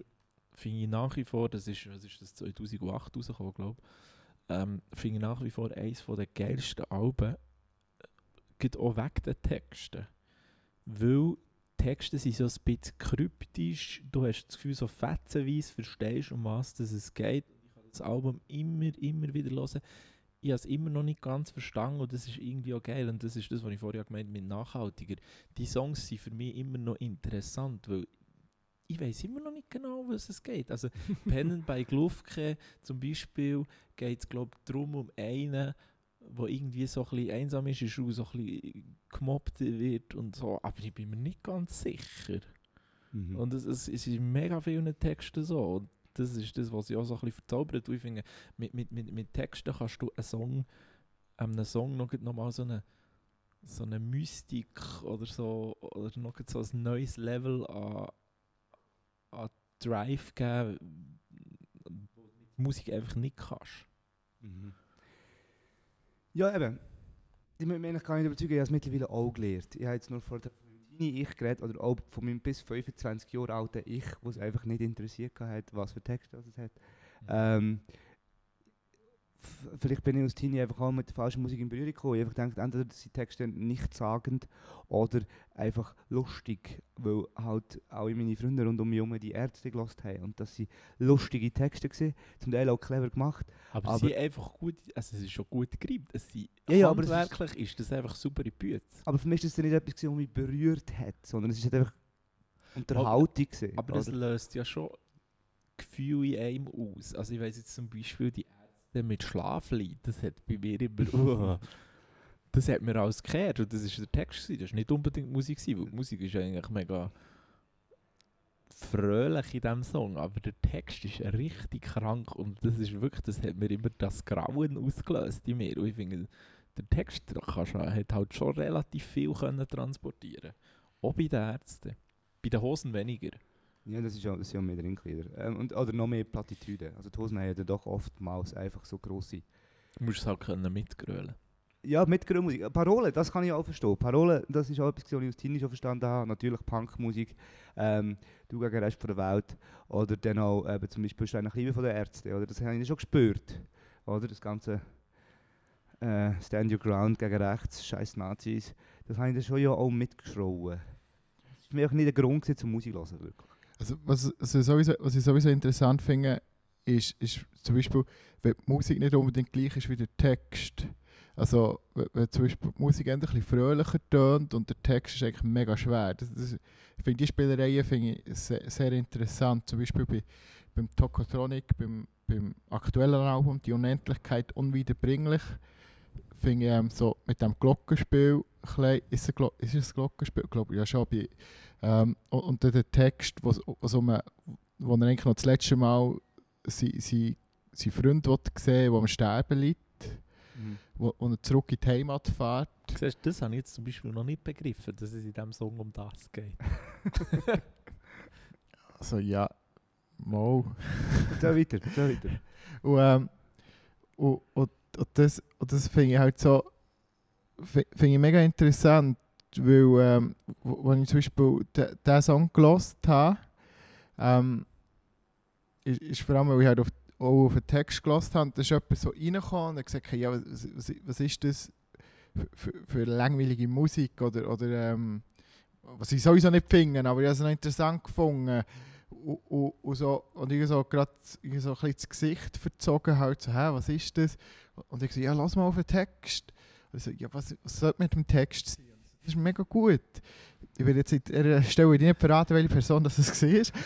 finde ich nach wie vor, das ist, was ist das 2008 rausgekommen, glaube ich, ähm, finde ich nach wie vor eines der geilsten Alben, äh, geht auch wegen den Texten. Weil Texte sind so ein bisschen kryptisch, du hast das Gefühl, so fetzenweise verstehst, um was es geht. Ich kann das Album immer, immer wieder hören. ich habe es immer noch nicht ganz verstanden und das ist irgendwie auch geil. Und das ist das, was ich vorher gemeint habe mit nachhaltiger. Die Songs sind für mich immer noch interessant, weil ich weiß immer noch nicht genau, was es geht. Also Pennen bei Glufke zum Beispiel geht es glaube ich darum, um einen, der irgendwie so ein bisschen einsam ist, ist und so ein bisschen gemobbt wird und so, aber ich bin mir nicht ganz sicher. Mhm. Und es, es, es ist in mega vielen Texten so. Und das ist das, was ich auch so ein bisschen verzaubert. Ich finde, mit, mit, mit, mit Texten kannst du einen Song, einem Song noch, noch mal so eine, so eine Mystik oder so, oder noch so ein neues Level an, an Drive geben, wo du mit Musik einfach nicht kannst. Mhm. Ja, eben. Ich muss mich eigentlich gar nicht überzeugen, ich habe es mittlerweile auch gelernt. Ich habe jetzt nur vor dem kleinen Ich geredet, oder auch von meinem bis 25 Jahre alten Ich, wo es einfach nicht interessiert hat, was für Texte es hat. Ähm, f- vielleicht bin ich als Teenie einfach auch mit der falschen Musik in Berührung gekommen. Ich habe einfach gedacht, entweder sind die Texte nichtssagend oder einfach lustig, weil halt alle meine Freunde rund um mich herum die Ärzte gelost haben. Und das sind lustige Texte gewesen, zum Teil auch clever gemacht. Aber, Aber- sie sind einfach gut, also es ist schon gut gereimt. Es sind, Ja, ja, aber es ist- ist, das einfach super in Bütze. Aber für mich ist das nicht etwas, was mich berührt hat, sondern es ist halt einfach Unterhaltung. gewesen, Aber das löst ja schon Gefühle in einem aus. Also ich weiß jetzt zum Beispiel die Ärzte mit Schlaflied, das hat bei mir immer, uh, das hat mir alles gekehrt und das ist der Text gewesen. das ist nicht unbedingt Musik gewesen, weil die Musik ist eigentlich mega fröhlich in diesem Song, aber der Text ist richtig krank und das ist wirklich, das hat mir immer das Grauen ausgelöst in mir und ich finde, der Text kannst, du- hat halt schon relativ viel können transportieren auch bei den Ärzten. Bei den Hosen weniger. Ja, das ist ja, das sind ja mehr Ringglieder. Ähm, und, oder noch mehr Plattitüden. Also die Hosen haben ja doch oftmals einfach so grosse... Du musst es halt können mitgrölen. Ja, mit Musik. Parolen, das kann ich auch verstehen. Parolen, das ist auch etwas, was ich aus Teenie schon verstanden habe. Natürlich Punkmusik, ähm, «Du gegen den Rest von der Welt» oder dann auch eben, zum Beispiel «Steine nach Liebe» von den Ärzten. Oder? Das habe ich schon gespürt. Oder? Das ganze äh, «Stand your ground» gegen rechts, scheiß Nazis. Das habe ich dann schon ja auch mitgeschrauen. Das war mich auch nicht der Grund zum Musik zu hören, wirklich. Also, was, also sowieso, was ich sowieso interessant finde, ist, ist zum Beispiel, wenn die Musik nicht unbedingt gleich ist wie der Text. Also, wenn, zum Beispiel die Musik ein bisschen fröhlicher tönt und der Text ist eigentlich mega schwer. Das, das, ich finde die Spielereien finde ich sehr, sehr interessant. Zum Beispiel bei, beim Tokotronic, beim, beim aktuellen Album «Die Unendlichkeit unwiederbringlich», finde ich ähm, so mit dem Glockenspiel, ein bisschen- ist, es Glo ist es Glockenspiel? Ich glaube ja schon. Bei, ähm, und, dann der Text, was, was um, wo er eigentlich noch das letzte Mal seinen sein, sein Freund sehen wo am Sterben liegt, wo, wo er zurück in die Heimat fährt. Siehst, das habe ich jetzt zum Beispiel noch nicht begriffen, dass es in diesem Song um das geht. Also ja, mal. Erzähl weiter, erzähl weiter. Und, ähm, und, und, und das, und das finde ich halt so fi- finde ich mega interessant, weil ähm, wo ich zum Beispiel diesen Song gelost habe, ähm, ist, ist vor allem, weil ich halt auf, auch auf den Text gelost habe, da ist jemand so reingekommen und hat gesagt, ja, was, was, ist das für, für, langweilige Musik oder, oder ähm, was ich sowieso nicht finde, aber ich habe es noch interessant gefunden. Und, und, und, so, und ich so gerade so ein bisschen das Gesicht verzogen, halt so, hä, was ist das? Und ich so, ja, lass mal auf den Text. Und ich so, ja, was, was soll mit dem Text sein? Das ist mega gut. Ich will jetzt an dieser Stelle nicht verraten, welche Person das war.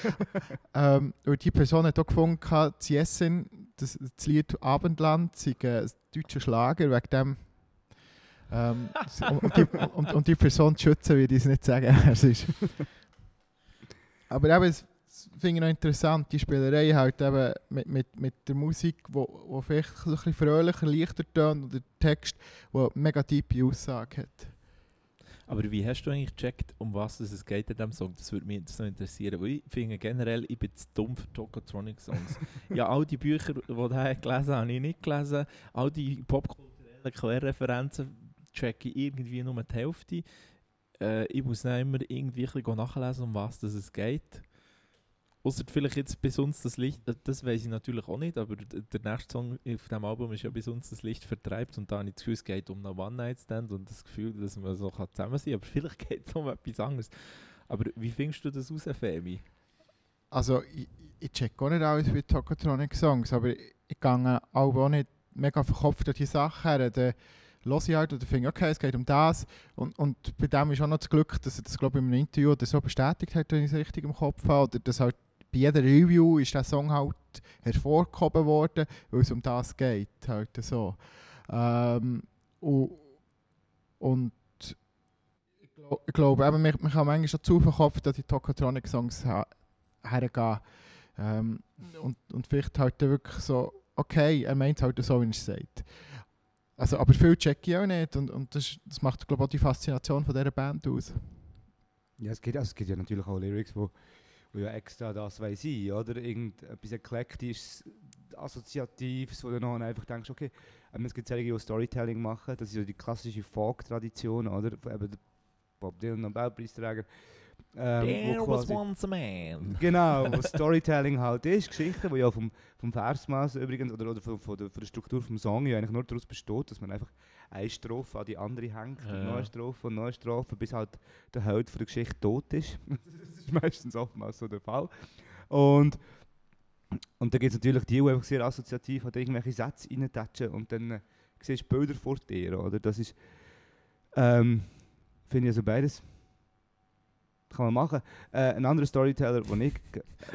ähm, und die Person hat auch gefunden, das Jessen, das, das Lied Abendland, sei ein deutscher Schlager, wegen dem ähm, um, die, um, um die Person zu schützen, würde ich es nicht sagen, wer es ist. Aber eben, das finde ich noch interessant, die Spielerei halt eben mit, mit, mit der Musik, wo, wo vielleicht ein bisschen fröhlicher, leichter tönt und der Text, der mega tiefe Aussage hat. Aber wie hast du eigentlich gecheckt, um was es geht in diesem Song? Das würde mich jetzt noch interessieren, weil ich finde generell, ich bin zu dumm für Tokotronic-Songs. ja, all die Bücher, die ich gelesen habe, habe ich nicht gelesen. All die popkulturellen Querreferenzen checke ich irgendwie nur die Hälfte. Äh, ich muss dann immer irgendwie nachlesen, um was es geht. Außer vielleicht jetzt bis uns das Licht, äh, das weiß ich natürlich auch nicht, aber der nächste Song auf dem Album ist ja bis uns das Licht vertreibt und da habe ich das Gefühl, es geht um einen One-Night-Stand und das Gefühl, dass man so zusammen sein kann, aber vielleicht geht es um etwas anderes. Aber wie findest du das raus, Femi? Also, ich, ich check auch nicht alles wie Tokotronic Songs, aber ich, ich gehe auch nicht mega verkopft an die Sache her, dann höre ich halt oder finde, okay, es geht um das. Und, und bei dem ist auch noch das Glück, dass er das, glaube ich, in einem Interview oder so bestätigt hat, wenn ich es richtig im Kopf habe. Oder dass halt bei jeder Review ist der Song halt hervorgehoben worden, weil es um das geht. Halt so. Ähm, und, ich, glaub, ich glaube, eben, man, man kann manchmal schon zu verkopft an die Tokotronic-Songs her hergehen. Ähm, und, und vielleicht halt wirklich so, okay, er meint es halt so, wie er es sagt. Also, aber viel check ich auch nicht und, und das, das macht, glaube ich, auch die Faszination von dieser Band aus. Ja, es gibt, also es gibt ja natürlich auch Lyrics, wo, wo ja extra das weiß ich, oder? Irgendetwas Eklektisches, Assoziatives, wo du dann einfach denkst, okay, ähm, es gibt solche, die Storytelling machen, das ist ja die klassische Folk-Tradition, oder? Eben der Bob Dylan, Nobelpreisträger. Ähm, There was once a man. Genau, wo Storytelling halt ist, Geschichten, die ja vom, vom Versmaß übrigens, oder, oder von, von, der, von der Struktur vom Song ja eigentlich nur daraus besteht, dass man einfach eine Strophe an die andere hängt, und Ja. noch eine Strophe und noch eine Strophe, bis halt der Held von der Geschichte tot ist. das ist meistens oftmals so der Fall. Und, und dann gibt es natürlich die, die einfach sehr assoziativ an irgendwelche Sätze reintatschen und dann äh, siehst du Bilder vor dir, oder? Das ist, ähm, finde ich also beides kann man machen. Äh, ein anderer Storyteller, den ich,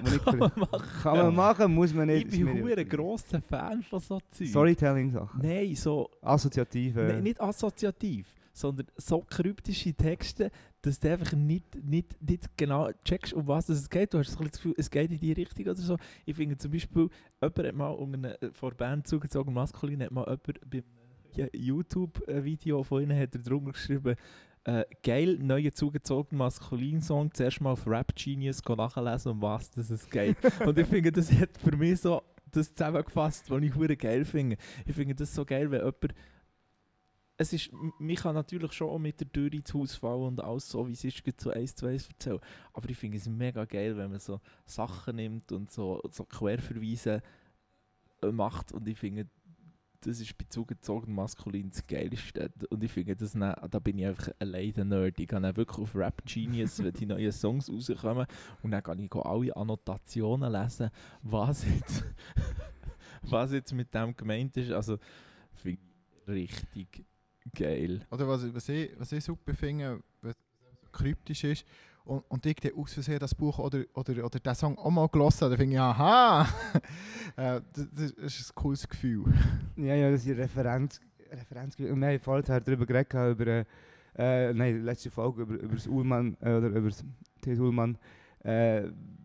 wo ich Kann man machen. kann man machen, muss man nicht. Ich bin ein grosser Fan von so Zeug. Storytelling-Sachen. Nein, so Assoziative. Nein, nicht assoziativ, sondern so kryptische Texte, dass du einfach nicht, nicht, nicht genau checkst, um was es geht. Du hast das Gefühl, es geht in die Richtung oder so. Ich finde zum Beispiel, jemand hat mal vor Band zugezogen, maskulin, hat mal jemand beim äh, YouTube-Video von ihnen hat er drunter geschrieben, äh, geil, neuer zugezogener Maskulin-Song, zuerst mal auf Rap Genius nachlesen, um was das es geht. Und ich finde, das hat für mich so das zusammengefasst, was ich hure geil finde. Ich finde das so geil, wenn jemand es ist, man kann natürlich schon auch mit der Tür ins Haus fallen und alles so, wie es ist, gleich so eins zu eins erzählen. Aber ich finde es mega geil, wenn man so Sachen nimmt und so, so Querverweise äh, macht. Und ich finde, das ist bei zugezogen maskulin das Geilste. Und ich finde, das, dann- da bin ich einfach allein der Nerd. Ich gehe wirklich auf Rap Genius, wenn die neuen Songs rauskommen. Und dann kann ich alle Annotationen lesen, was jetzt, was jetzt mit dem gemeint ist. Also, finde ich richtig geil. Oder was, was, ich, was ich super finde, was so kryptisch ist, und, und ich dann aus Versehen das Buch oder, oder, oder den Song auch mal gelesen habe, dann finde ich, aha, äh, das, das ist ein cooles Gefühl. Ja, ja, das ist eine Referenz. Referenz und wir haben vorher darüber geredet, über, äh, äh, nein, letzte Folge, über, über das Ullmann, äh, oder über das T. Ullmann, äh,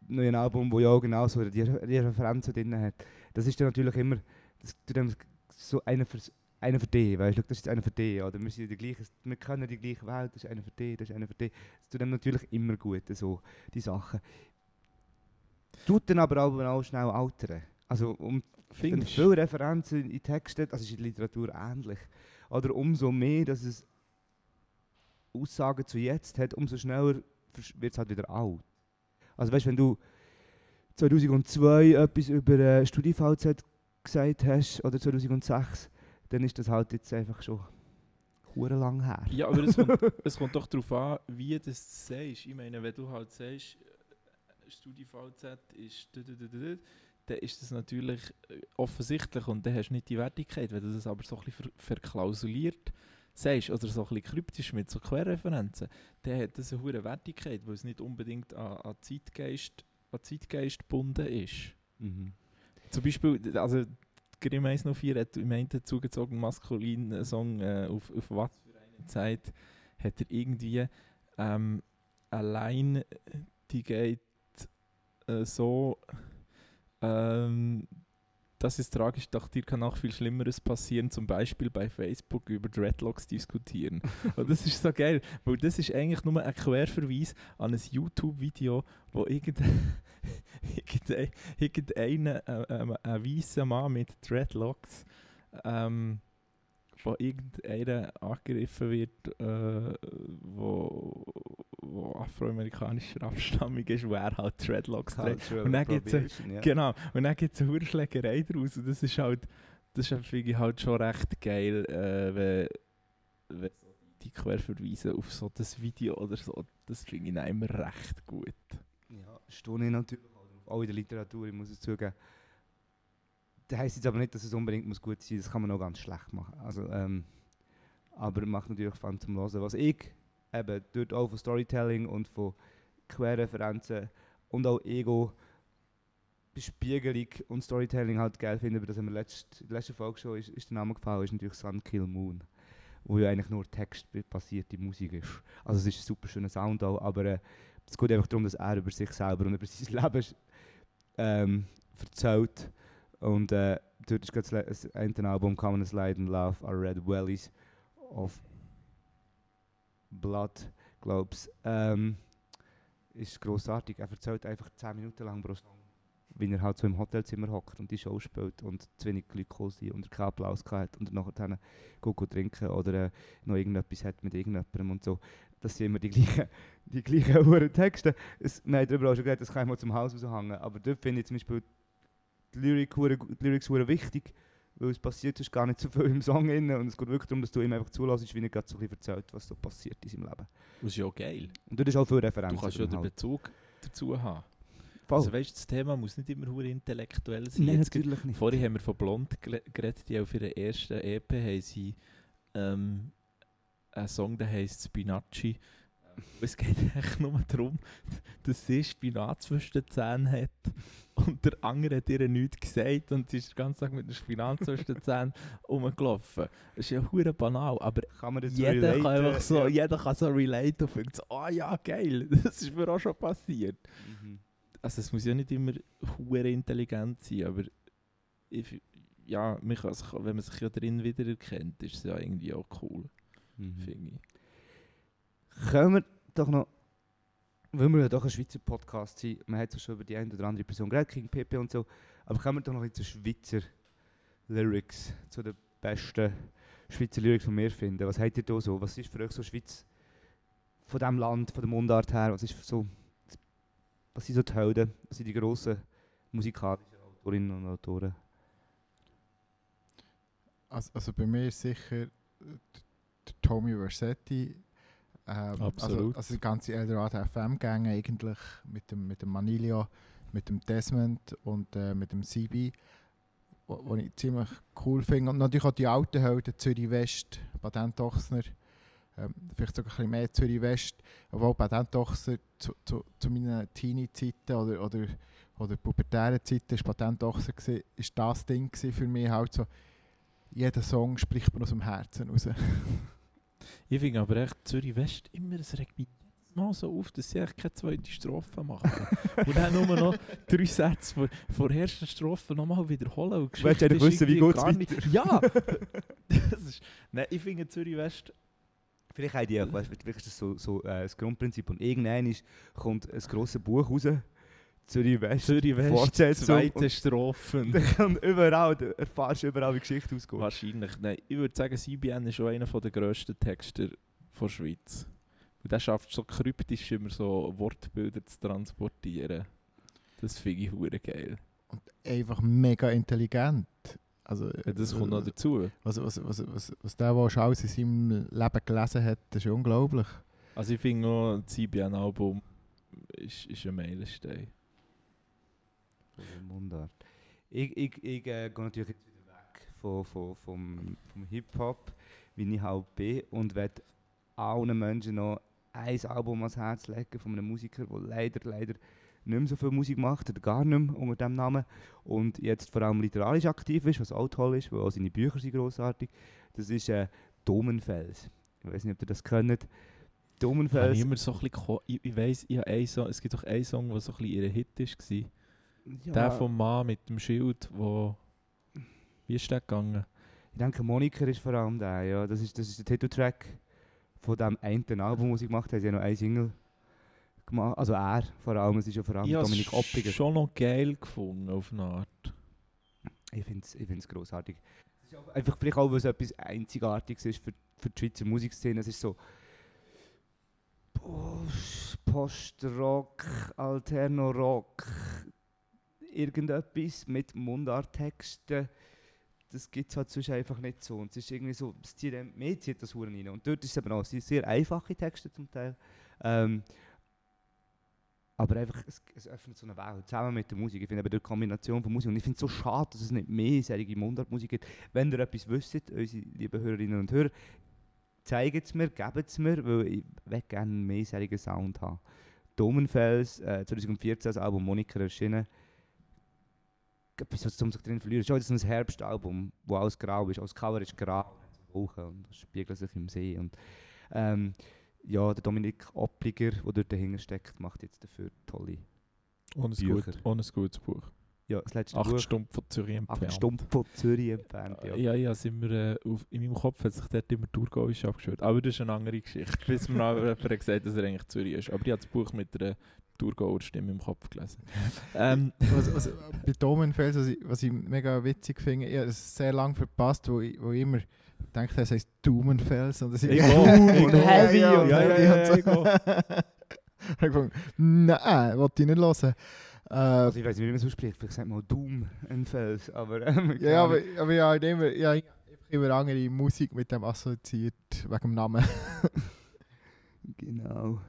neuen Album, wo ja genau so die, die Referenzen drin hat. Das ist dann natürlich immer, das tut einem so einer für, einer für dich, weißt du, das ist einer für dich, oder wir sind die gleiche, wir können die gleiche Welt, das ist einer für dich, das ist einer für dich. Das tut einem natürlich immer gut, so, die Sachen. Tut dann aber auch, schnell altern. Also, um Findest viele Referenzen in Texten, das ist in der Literatur ähnlich. Oder umso mehr, dass es Aussagen zu jetzt hat, umso schneller wird es halt wieder alt. Also weißt, wenn du 2002 etwas über äh, StudiVZ gesagt hast, oder 2006, dann ist das halt jetzt einfach schon hure lang her. Ja, aber es kommt, es kommt doch darauf an, wie du das sagst. Ich meine, wenn du halt sagst, äh, ist dü- dü- dü, dann ist das natürlich äh, offensichtlich und dann hast du nicht die Wertigkeit. Wenn du das aber so ein bisschen ver verklausuliert sagst oder so ein bisschen kryptisch mit so Querreferenzen, dann hat das eine hohe Wertigkeit, weil es nicht unbedingt an, an, Zeitgeist, an Zeitgeist gebunden ist. Mhm. Zum Beispiel, also Grimm 104 hat im einen zugezogenen maskulinen Song äh, auf, auf was für eine Zeit hat er irgendwie ähm, allein die geht äh, so ähm, das ist tragisch, doch dir kann auch viel Schlimmeres passieren, zum Beispiel bei Facebook über Dreadlocks diskutieren. Und das ist so geil, weil das ist eigentlich nur ein Querverweis an ein YouTube-Video, wo irgendein, irgendein, äh, äh, ein weißer Mann mit Dreadlocks, ähm, von irgendeiner angegriffen wird, äh, wo, wo afroamerikanischer Abstammung ist, wo er halt Dreadlocks trägt. Cultural Und dann ein- Appropriation, ja. Genau, und dann gibt es eine Hurschlägerei daraus und das ist halt, das ist ich halt schon recht geil, äh, wenn, wenn die Querverweise auf so das Video oder so, das finde ich immer recht gut. Stehe ich natürlich auch drauf. Auch in der Literatur, ich muss es zugeben. Das heisst jetzt aber nicht, dass es unbedingt muss gut sein muss. Das kann man auch ganz schlecht machen. Also, ähm, aber macht natürlich Fun zum Hören. Was ich eben dort auch von Storytelling und von Querreferenzen und auch Ego Bespiegelung und Storytelling halt geil finde, aber das haben wir letzt, in der letzten Folge schon, ist, ist der Name gefallen, ist natürlich Sun Kill Moon. Wo ja eigentlich nur textbasierte Musik ist. Also es ist ein super schöner Sound auch, aber äh, es geht einfach darum, dass er über sich selber und über sein Leben ähm, erzählt. Und äh, dort ist gerade das eine Album Common as Light and Love are Red Wellies of Blood, glaub's. Ähm, ist grossartig. Er erzählt einfach 10 Minuten lang pro Song, wie er halt so im Hotelzimmer hockt und die Show spielt und zu wenig Glukose und er keinen Applaus gehabt und nachher dann geht, geht trinken oder äh, noch irgendetwas hat mit irgendjemandem und so. Das sind immer die gleichen, die gleichen hohen Texte. Es, wir haben darüber auch schon geredet, das kann ich mal zum Haus raushängen, aber dort finde ich zum Beispiel die, Lyrik, die Lyrics wichtig, weil es passiert ist gar nicht so viel im Song drin und es geht wirklich darum, dass du ihm einfach zulässt, wie er gerade so ein bisschen erzählt, was so passiert in seinem Leben. Das ist ja auch geil. Und dort ist auch viel Referenz. Du kannst ja den Bezug dazu haben. Voll. Also weißt, das Thema muss nicht immer hure intellektuell sein. Nein, natürlich nicht. Vorhin haben wir von Blond geredet, die auf ihrer ersten EP haben sie ähm, einen Song, der heisst Spinacci. Es geht echt nur darum, dass sie Spinat zwischen den Zähnen hat und der andere hat ihr nichts gesagt und sie ist den ganzen Tag mit dem Spinat zwischen den Zähnen rumgelaufen. Das ist ja hure banal, aber Kann jeder kann einfach so, Ja. jeder kann so relate und denkt so, ah ja, geil, das ist mir auch schon passiert. Mhm. Also es muss ja nicht immer hure intelligent sein, aber ich, ja, man kann sich, wenn man sich ja drin wiedererkennt, ist es ja irgendwie auch cool, Mhm. finde ich. Können wir doch noch, weil wir ja doch ein Schweizer Podcast sind, man hat ja schon über die eine oder andere Person geredet, King Pepe und so, aber kommen wir doch noch ein bisschen zu Schweizer Lyrics, zu den besten Schweizer Lyrics, die wir finden. Was habt ihr da so? Was ist für euch so Schweiz von diesem Land, von der Mundart her, was ist so, was sind so die Helden, was sind die grossen musikalischen Autorinnen und Autoren? Also, also bei mir ist sicher Tommy Versetti. Ähm, Absolut. Also, also die ganze Eldorado FM-Gang eigentlich mit dem, mit dem Manilio, mit dem Desmond und äh, mit dem CB, wo, wo ich ziemlich cool finde. Und natürlich auch die alten Helden, Zürich West, Patent Ochsner, ähm, vielleicht sogar ein bisschen mehr Zürich West, obwohl Patent Ochsner zu, zu, zu meinen Teenie-Zeiten oder, oder, oder pubertären Zeiten ist Patent Ochsner gewesen, ist das Ding für mich halt so, jeder Song spricht man aus dem Herzen raus. Ich finde aber echt Zürich West immer, es regt mich Mal so auf, dass sie echt keine zweite Strophe machen. und dann nur noch drei Sätze vor, vor der ersten Strophe nochmal wiederholen. Und Willst du wissen, wie geht's gar nicht- Ja! das ist, nein, ich finde Zürich West Vielleicht haben die auch, weißt, vielleicht ist das so, so äh, das Grundprinzip. Und irgendwann ist, kommt ein grosses Buch raus, Zürich West, Zürich West, Fortsetzung. zweite Und Strophe. dann kann überall, du erfahrst überall, wie die Geschichte ausgeht. Wahrscheinlich. Nein, ich würde sagen, CBN ist schon einer der grössten Texter der Schweiz. Und der schafft so kryptisch immer so Wortbilder zu transportieren. Das finde ich hure geil. Und einfach mega intelligent. Also, Ja, das kommt noch dazu. was, was, was, was, was der, der schon alles in seinem Leben gelesen hat, das ist unglaublich. Also ich finde auch, das CBN-Album ist, ist ein Meilenstein. Mundart. Ich, ich, ich äh, gehe natürlich jetzt wieder weg von, von, vom, vom Hip-Hop, wie ich halt bin, und werde allen Menschen noch ein Album ans Herz legen von einem Musiker, der leider, leider nicht mehr so viel Musik macht, oder gar nicht mehr unter diesem Namen, und jetzt vor allem literarisch aktiv ist, was auch toll ist, weil auch seine Bücher sind grossartig. Das ist äh, Domenfels. Ich weiß nicht, ob ihr das kennt. Ich Domenfels. immer so ich, ich weiss, ich es gibt doch einen Song, der so ein bisschen ihr Hit war. Ja, Der vom Mann mit dem Schild, wo... Wie ist der gegangen? Ich denke, Moniker ist vor allem der, ja. Das ist, das ist der Titeltrack von dem einen Album, das sie gemacht haben. Sie haben noch eine Single gemacht. Also er vor allem, es ist ja vor allem Ich habe Dominik es Oppiger. schon noch geil gefunden, auf eine Art. Ich finde es ich find's grossartig. Es ist auch einfach vielleicht auch, weil es etwas Einzigartiges ist für, für die Schweizer Musikszene. Es ist so Post- Post-Rock, Alterno-Rock, irgendetwas mit Mundarttexten. Das gibt es halt sonst einfach nicht so. Und es ist irgendwie so, es zieht mir zieht das Huren rein. Und dort ist es eben auch sehr einfache Texte zum Teil. Ähm, Aber einfach, es, es öffnet so eine Welt, zusammen mit der Musik. Ich finde eben die Kombination von Musik, und ich finde es so schade, dass es nicht mehr solche Mundartmusik gibt. Wenn ihr etwas wisst, unsere lieben Hörerinnen und Hörer, zeigt es mir, gebt es mir, weil ich gerne mehr solchen Sound haben. Domenfels, äh, 2014 das Album Monika erschienen. Etwas, was zum sich drin verlieren. Schon das ist ein Herbstalbum, wo alles grau ist. Alles Cover ist grau, Wolken und das spiegelt sich im See. Und, ähm, ja, der Dominik Oppliger, der dort dahinter steckt, macht jetzt dafür tolle. Ohne ein, Bücher. gut, ohne ein gutes Buch. Ja, das letzte Acht Buch, Stunden von Zürich acht entfernt. Stunden von Zürich entfernt. Ja. Ja, ja, sind wir, äh, auf, in meinem Kopf hat sich dort immer Thurgauisch abgeschwört. Aber das ist eine andere Geschichte. Bis mir noch jemand gesagt dass er eigentlich Zürich ist. Aber ich habe das Buch mit der Thurgauer Stimme im Kopf gelesen. ähm, was, was, bei Domenfels, was ich, was ich mega witzig finde, ich habe es sehr lange verpasst, wo ich, wo ich immer denke, es heisst Domenfels und es ist. Heavy Ja, und Heavy ja, und so. ich habe nein, wollte ich nicht hören. Äh, Also ich weiß nicht, wie man es ausspricht. Vielleicht sagt man Doom ein Fels, aber... Ähm, ja, aber, aber ja, ich habe immer, ja, ich habe immer andere Musik mit dem assoziiert, wegen dem Namen. Genau.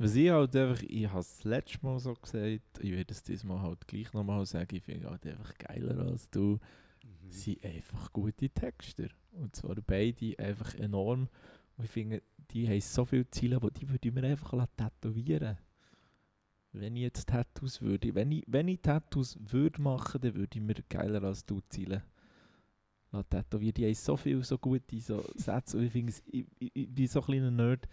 Was ich halt einfach, ich habe es das letzte Mal so gesagt, ich werde es diesmal halt gleich nochmal sagen, ich finde halt einfach geiler als du, Mhm. sind einfach gute Texter. Und zwar beide einfach enorm. Und ich finde, die haben so viele Ziele, die, die würde ich mir einfach tätowieren Wenn ich jetzt Tattoos würde, wenn ich, wenn ich Tattoos würde machen, dann würde ich mir geiler als du Ziele tätowieren. Die haben so viele so gute so Sätze und ich finde, ich, ich, ich bin so ein kleiner Nerd,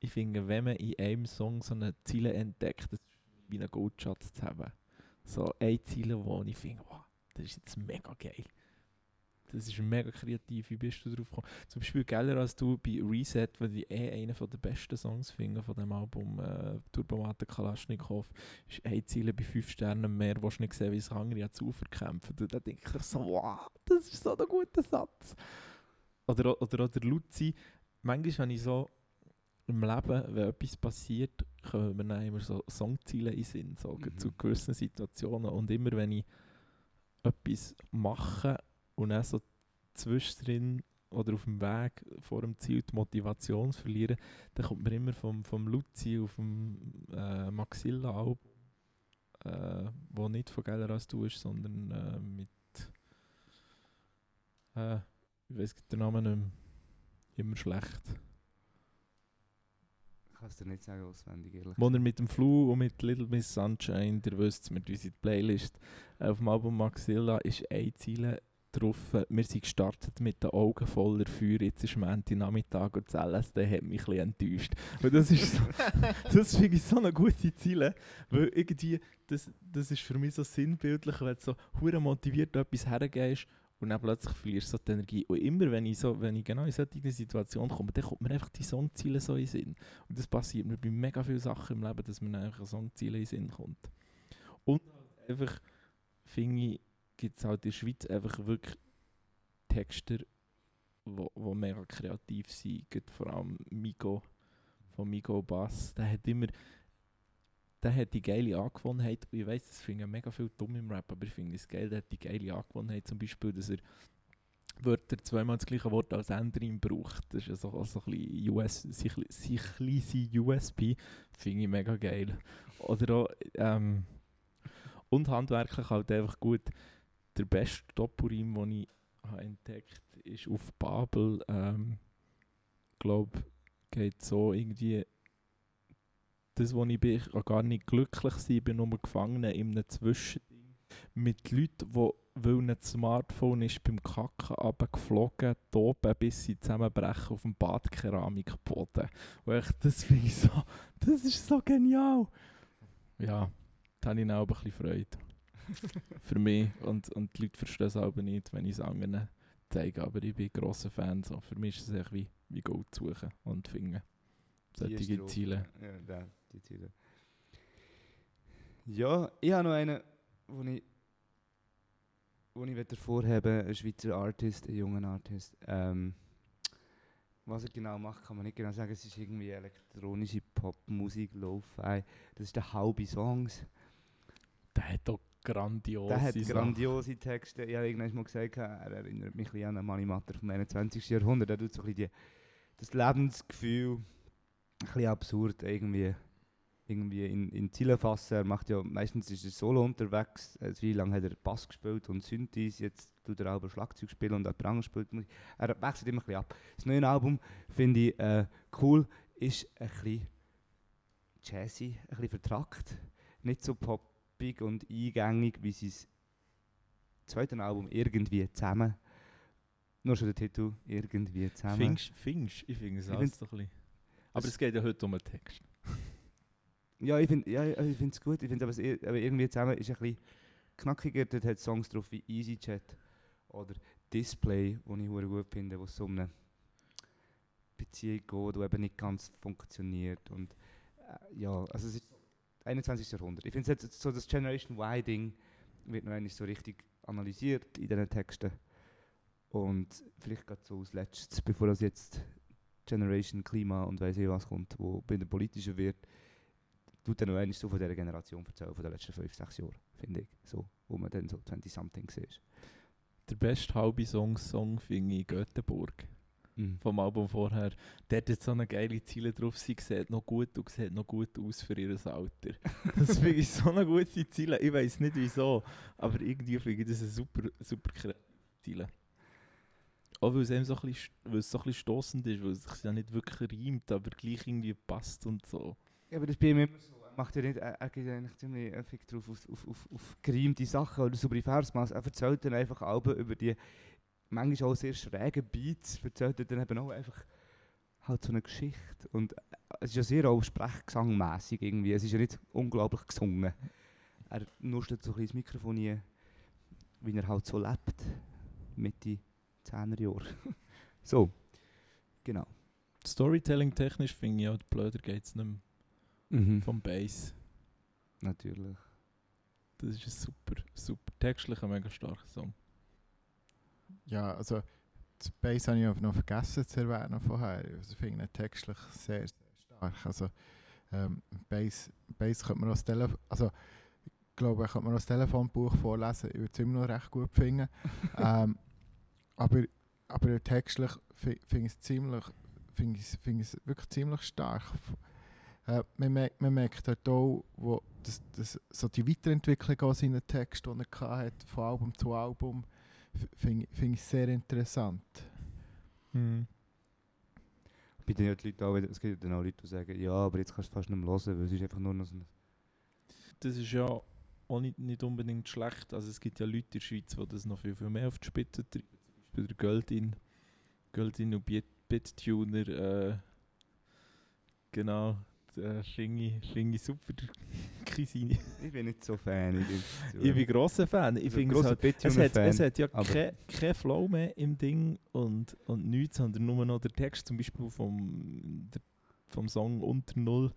ich finde, wenn man in einem Song so eine Ziele entdeckt, das ist wie ein Goldschatz zu haben. So eine Ziele, wo ich finde, wow, das ist jetzt mega geil. Das ist mega kreativ, wie bist du drauf gekommen? Zum Beispiel geiler als du bei Reset, weil ich eh einen der besten Songs finde von dem Album äh, Turbomaten Kalaschnikow, ist eine Ziele bei 5 Sternen mehr, wo du nicht gesehen wie es andere hat zu verkämpfen. Und da denke ich so, wow, das ist so ein guter Satz. Oder, oder, oder Luzi, manchmal wenn ich so im Leben, wenn etwas passiert, kommen dann immer so Songziele in Sinn, so Mhm. zu gewissen Situationen. Und immer wenn ich etwas mache und dann so zwischendrin oder auf dem Weg vor dem Ziel die Motivation zu verlieren, dann kommt mir immer vom, vom Luzi auf dem äh, Maxilla-Album, äh, wo nicht von Geiler als du ist, sondern äh, mit äh, ich weiß den Namen nicht mehr. Immer schlecht. Kann es dir nicht sagen auswendig, ehrlich Wo er mit dem Flu und mit Little Miss Sunshine, ihr wisst es, mit unserer Playlist auf dem Album Maxilla ist ein Ziel drauf. Wir sind gestartet mit den Augen voller Feuer, jetzt ist Montag Nachmittag und das LSD hat mich ein enttäuscht. Und das ist so, das finde ich so eine gute Ziele, weil irgendwie, das, das ist für mich so sinnbildlich, wenn du so motiviert etwas hergehst und dann plötzlich verlierst du so die Energie. Und immer wenn ich, so, wenn ich genau in solche Situation komme, dann kommt mir einfach die Songziele so in den Sinn. Und das passiert mir bei mega vielen Sachen im Leben, dass mir einfach ein Songziele in den Sinn kommt. Und einfach, finde ich, gibt es halt in der Schweiz einfach wirklich Texter, wo, wo mega kreativ sind. Vor allem Migo, von Migo Bass. Der hat immer der hat die geile Angewohnheit, ich weiss, das finden mega viel dumm im Rap, aber ich finde es geil, der hat die geile Angewohnheit, zum Beispiel, dass er Wörter zweimal das gleiche Wort als Enderin braucht. Das ist so, so ein bisschen US, sich, sich kleine USP, finde ich mega geil. Oder auch, ähm, und handwerklich halt einfach gut. Der beste Doppelreim, den ich habe entdeckt ist auf Babel. Ähm, glaube, geht so irgendwie. Das, wo ich bin, ich kann gar nicht glücklich sein, ich bin nur gefangen in einem Zwischending mit Leuten, die, weil ein Smartphone ist, beim Kacken runtergeflogen, toben, bis sie zusammenbrechen auf dem Badkeramikboden. Und ich, das finde ich so, das ist so genial. Ja, da habe ich auch ein bisschen Freude. Für mich. Und, und die Leute verstehen es aber nicht, wenn ich es anderen zeige. Aber ich bin ein grosser Fan. So. Für mich ist es echt wie, wie Gold suchen und finden. Solche. Ziele. Ja, die Ziele. Ja, ich habe noch einen, wo ich, wo ich hervorheben ein Schweizer Artist, ein junger Artist. Ähm, was er genau macht, kann man nicht genau sagen. Es ist irgendwie elektronische Popmusik, Lo-Fi. Das ist der Halbe Songs. Der hat doch grandiose Der hat Sachen. grandiose Texte. Ich habe irgendwann mal gesagt, er erinnert mich ein an einen Manimatter vom 21. Jahrhundert. Er tut so ein bisschen die, das Lebensgefühl, ein bisschen absurd irgendwie irgendwie in, in Ziele fassen. Er macht ja, meistens ist er solo unterwegs. Äh, Wie lange hat er Bass gespielt und Synthes, jetzt tut er auch Schlagzeug spielen und jemand anderes spielt. Er wechselt immer ein bisschen ab. Das neue Album finde ich äh, cool, ist ein bisschen jazzy, ein bisschen vertrackt. Nicht so poppig und eingängig wie sein zweites Album irgendwie zusammen. Nur schon der Titel irgendwie zusammen. Fingst, fingst, ich finde es so ein bisschen. Aber Es- es geht ja heute um den Text. Ja, ich finde ja, ja, ich gut. Ich finde aber, ir- aber irgendwie zusammen ist ein bisschen knackiger. Dort hat Songs drauf wie EasyChat oder Display, die ich gut finde, wo es um eine Beziehung geht, die eben nicht ganz funktioniert. Und äh, ja, also es ist 21. Jahrhundert. Ich finde jetzt so das Generation Y-Ding wird noch einmal so richtig analysiert in diesen Texten. Und vielleicht gerade so als letztes, bevor das jetzt Generation Klima und weiss ich was kommt, wo bei der politischen wird, tut er noch einmal so von dieser Generation erzählen, von den letzten 5, 6 Jahren, finde ich. So, wo man dann so 20-something ist. Der beste halbe Song, Song finde ich Göteborg. Mhm. Vom Album vorher. Der hat jetzt so eine geile Ziele drauf. Sie sieht noch gut und sieht noch gut aus für ihr Alter. Das finde ich so eine gute Ziele. Ich weiß nicht wieso. Aber irgendwie finde ich das eine super, super Ziele. Auch weil es eben so ein bisschen, weil es so ein bisschen stossend ist, weil es sich ja nicht wirklich reimt, aber gleich irgendwie passt und so. Ja, aber das bei ihm immer so. Macht ja nicht, er, er geht eigentlich ziemlich effektiv drauf auf, auf, auf, auf gereimte Sachen oder saubere Versmaß. Er erzählt dann einfach Alben über die manchmal auch sehr schrägen Beats, erzählt er dann eben auch einfach halt so eine Geschichte. Und äh, es ist ja sehr auch sprechgesangmässig irgendwie. Es ist ja nicht unglaublich gesungen. Er nutzt so ein bisschen das Mikrofon nie, wie er halt so lebt. Mitte 10er Jahre. so, genau. Storytelling technisch finde ich auch, blöder geht es nicht mehr Mhm. vom Bass. Natürlich. Das ist ein super, super textlich ein mega starker Song. Ja, also das Bass habe ich noch vergessen zu erwähnen vorher. Also ich finde ihn textlich sehr, sehr stark. Also ähm, Bass, Bass könnte man aus Telefon, also ich glaube, ich könnte man aus Telefonbuch vorlesen. Ich würde es immer noch recht gut finden. ähm, aber, aber textlich fi- finde ich es ziemlich, finde ich, finde ich es wirklich ziemlich stark. Äh, man, merkt, man merkt halt auch, wo das, das, so die Weiterentwicklung an seinen Texten, die er hatte, von Album zu Album, finde ich- finde ich sehr interessant. Hm. Bei den Leuten auch, es gibt dann auch Leute, die sagen, ja, aber jetzt kannst du fast nicht mehr hören, weil es ist einfach nur noch so ein... Das ist ja auch nicht, nicht unbedingt schlecht. Also es gibt ja Leute in der Schweiz, die das noch viel, viel mehr auf die Spitze treiben. Zum Beispiel der Göldin. Göldin und Bit Bittuner. Äh, genau. Der finde ich, finde ich super. Kisini. Ich bin nicht so Fan. Ich. Ich bin grosser Fan. Ich Also finde es halt, es hat, es hat ja kein, kein Flow mehr im Ding und, und nichts, sondern nur noch der Text, zum Beispiel vom, der, vom Song Unter Null,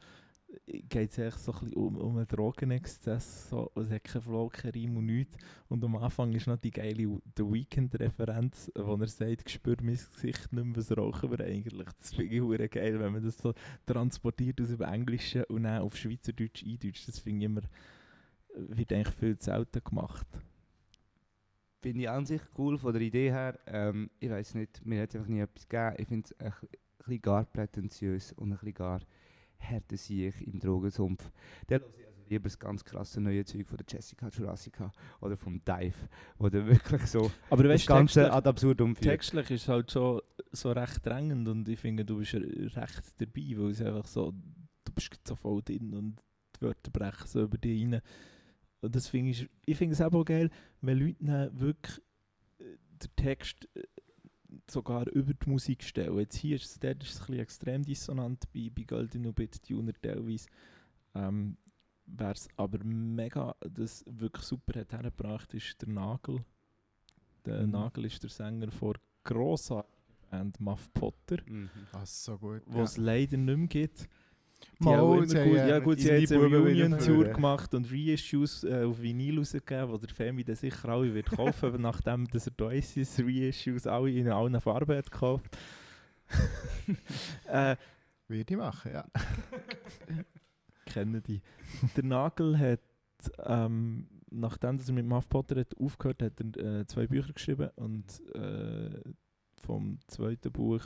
geht es eigentlich so ein um, um einen Drogenexzess. So. Es hat kein Flow, kein Reim und nichts. Und am Anfang ist noch die geile The Weekend-Referenz, wo er sagt, ich spüre mein Gesicht nicht mehr, was rauchen wir eigentlich. Das finde ich geil, wenn man das so transportiert aus dem Englischen und dann auf Schweizerdeutsch eindeutscht. Das finde ich immer, wird eigentlich viel zu selten gemacht. Finde ich an sich cool von der Idee her. Ähm, ich weiß nicht, mir hat es einfach nie etwas gegeben. Ich finde es ein bisschen gar prätentiös und ein bisschen gar härter sich im Drogensumpf. Der höre ich also lieber das ganz krasse neue Zeug von der Jessica Jurassica oder vom Dive, oder wirklich so Aber das weißt Ganze ad absurdum führt. textlich ist halt schon so recht drängend und ich finde, du bist recht dabei, weil es einfach so, du bist so voll drin und die Wörter brechen so über dich rein. Und das finde ich, ich finde es auch geil, wenn Leute wirklich äh, den Text äh, sogar über die Musik stellen. Jetzt hier ist es, dort ist es ein bisschen extrem dissonant bei, bei Golden und Bit Tuner teilweise. Ähm, Wer es aber mega, das wirklich super hat hergebracht, ist der Nagel. Der Mhm. Nagel ist der Sänger von grossartigen Band Muff Potter, Mhm. Ah, so gut. wo es leider nicht mehr gibt. Mal, auch immer ja gut, sie haben jetzt eine Reunion-Tour gemacht und Reissues äh, auf Vinyl rausgegeben, wo der Femi dann sicher alle wird kaufen, aber nachdem dass er Oasis Reissues alle in allen Farben hat gekauft. äh, Würde ich machen, ja. kennen die. Der Nagel hat, ähm, nachdem dass er mit Muff Potter hat aufgehört hat, er äh, zwei Bücher geschrieben und äh, vom zweiten Buch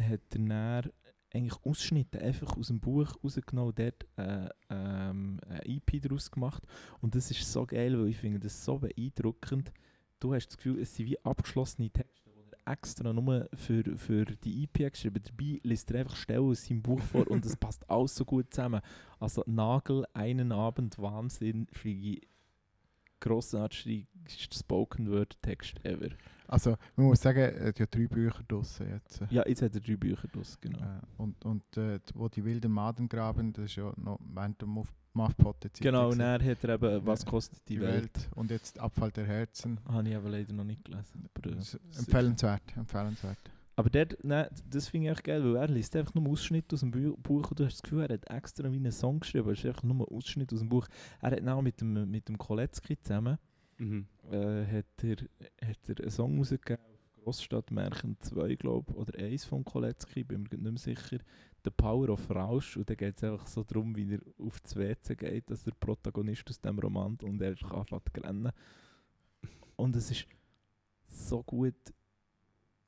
hat er dann eigentlich Ausschnitte einfach aus dem Buch rausgenommen, dort äh, ähm, ein EP daraus gemacht. Und das ist so geil, weil ich finde das so beeindruckend. Du hast das Gefühl, es sind wie abgeschlossene Texte, die er extra nur für, für die EP geschrieben Dabei liest er einfach Stellen aus seinem Buch vor und es passt alles so gut zusammen. Also Nagel, einen Abend, Wahnsinn, grossartigste Spoken Word Text ever. Also, man muss sagen, er hat ja drei Bücher draussen jetzt. Ja, jetzt hat er drei Bücher draus, genau. Äh, und und äh, wo die wilden Maden graben, das ist ja noch während der Muff- Muffpotte-Zeit. Genau, und dann hat er eben «Was kostet die, Welt?» Und jetzt Abfall der Herzen. Habe ich aber leider noch nicht gelesen. Aber, äh, empfehlenswert, empfehlenswert. aber dort, nein, das finde ich echt geil, weil er liest einfach nur Ausschnitte aus dem Bu Buch und du hast das Gefühl, er hat extra wie einen Song geschrieben, aber es ist einfach nur ein Ausschnitt aus dem Buch. Er hat auch mit dem, mit dem Koletzki zusammen Mhm. äh, hat, er, hat er einen Song rausgegeben auf Grossstadtmärchen 2, glaube oder 1 von Koletzki, bin mir nicht mehr sicher. «The Power of Rausch» und da geht es einfach so darum, wie er auf das WC geht, dass der Protagonist aus dem Roman und er einfach anfängt zu rennen. Und es ist so gut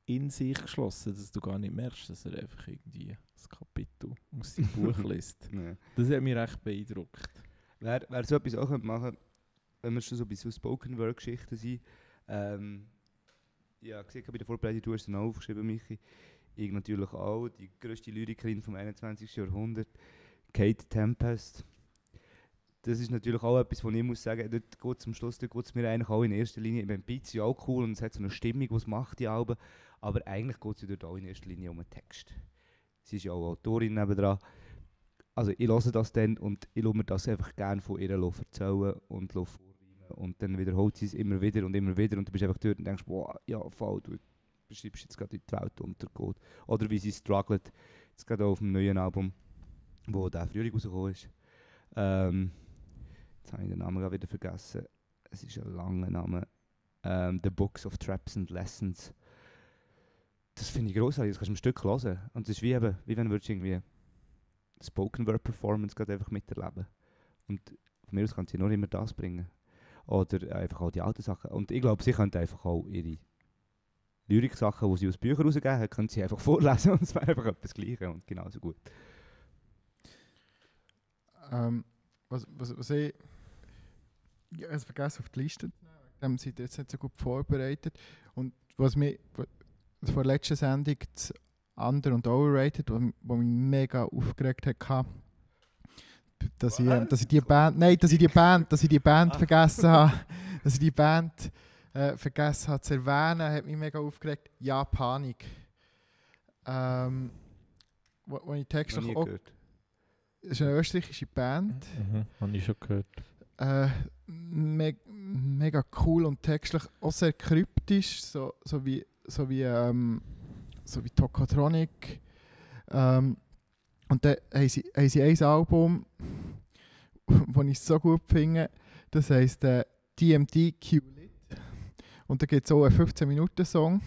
in sich geschlossen, dass du gar nicht merkst, dass er einfach irgendwie das Kapitel aus seinem Buch liest. Ja. Das hat mich recht beeindruckt. Wer, wer so etwas auch könnte machen wenn wir schon so bei so Spoken Word Geschichten sind, ähm, ja, gesehen, bei der Vorbereitung, du hast es aufgeschrieben, Michi. Ich natürlich auch, die grösste Lyrikerin vom 21. Jahrhundert, Kate Tempest. Das ist natürlich auch etwas, wo ich muss sagen, dort geht zum Schluss, dort geht es mir eigentlich auch in erster Linie, ich meine, Beat ist ja auch cool und es hat so eine Stimmung, es macht, die Alben, aber eigentlich geht es ja dort auch in erster Linie um den Text. Sie ist ja auch Autorin nebendran. Also ich höre das dann und ich lasse mir das einfach gerne von ihr erzählen und vorreimen und dann wiederholt sie es immer wieder und immer wieder und du bist einfach dort und denkst, wow, ja voll, du beschreibst jetzt gerade wie die Welt untergeht. Oder wie sie struggelt, jetzt gerade auf dem neuen Album, wo der Frühling rausgekommen ist. Ähm, jetzt habe ich den Namen gerade wieder vergessen. Es ist ein langer Name. Ähm, The Books of Traps and Lessons. Das finde ich großartig, das kannst du im Stück hören. Und es ist wie, eben, wie wenn du irgendwie Spoken Word Performance gerade einfach miterleben. Und von mir aus kann sie nur immer das bringen. Oder einfach auch die alten Sachen. Und ich glaube, sie könnte einfach auch ihre Lyrik-Sachen, die sie aus Büchern rausgegeben hat, können sie einfach vorlesen und es wäre einfach etwas Gleiches und genauso gut. Ähm, was, was, was ich. Ich habe es vergessen auf die Liste. zu dem ihr jetzt nicht so gut vorbereitet. Und was wa- vor der letzten Sendung das Under und Overrated, was mich mega aufgeregt hat, dass ich, ähm, dass ich die Band, nein, dass ich die Band, dass ich die Band Ah. vergessen habe, dass ich die Band äh, vergessen habe zu erwähnen, hat mich mega aufgeregt. Ja, Panik. Ähm, wo, wo ich Noch textlich auch gehört. es ist eine österreichische Band. Mhm, habe ich schon gehört. Äh, me mega cool und textlich auch sehr kryptisch, so, so wie, so wie, ähm, so wie Tokotronic. Ähm, und dann haben sie, haben sie ein Album, das ich so gut finde, das heisst äh, DMD Q-Lit. Und da gibt es auch einen 15-Minuten-Song,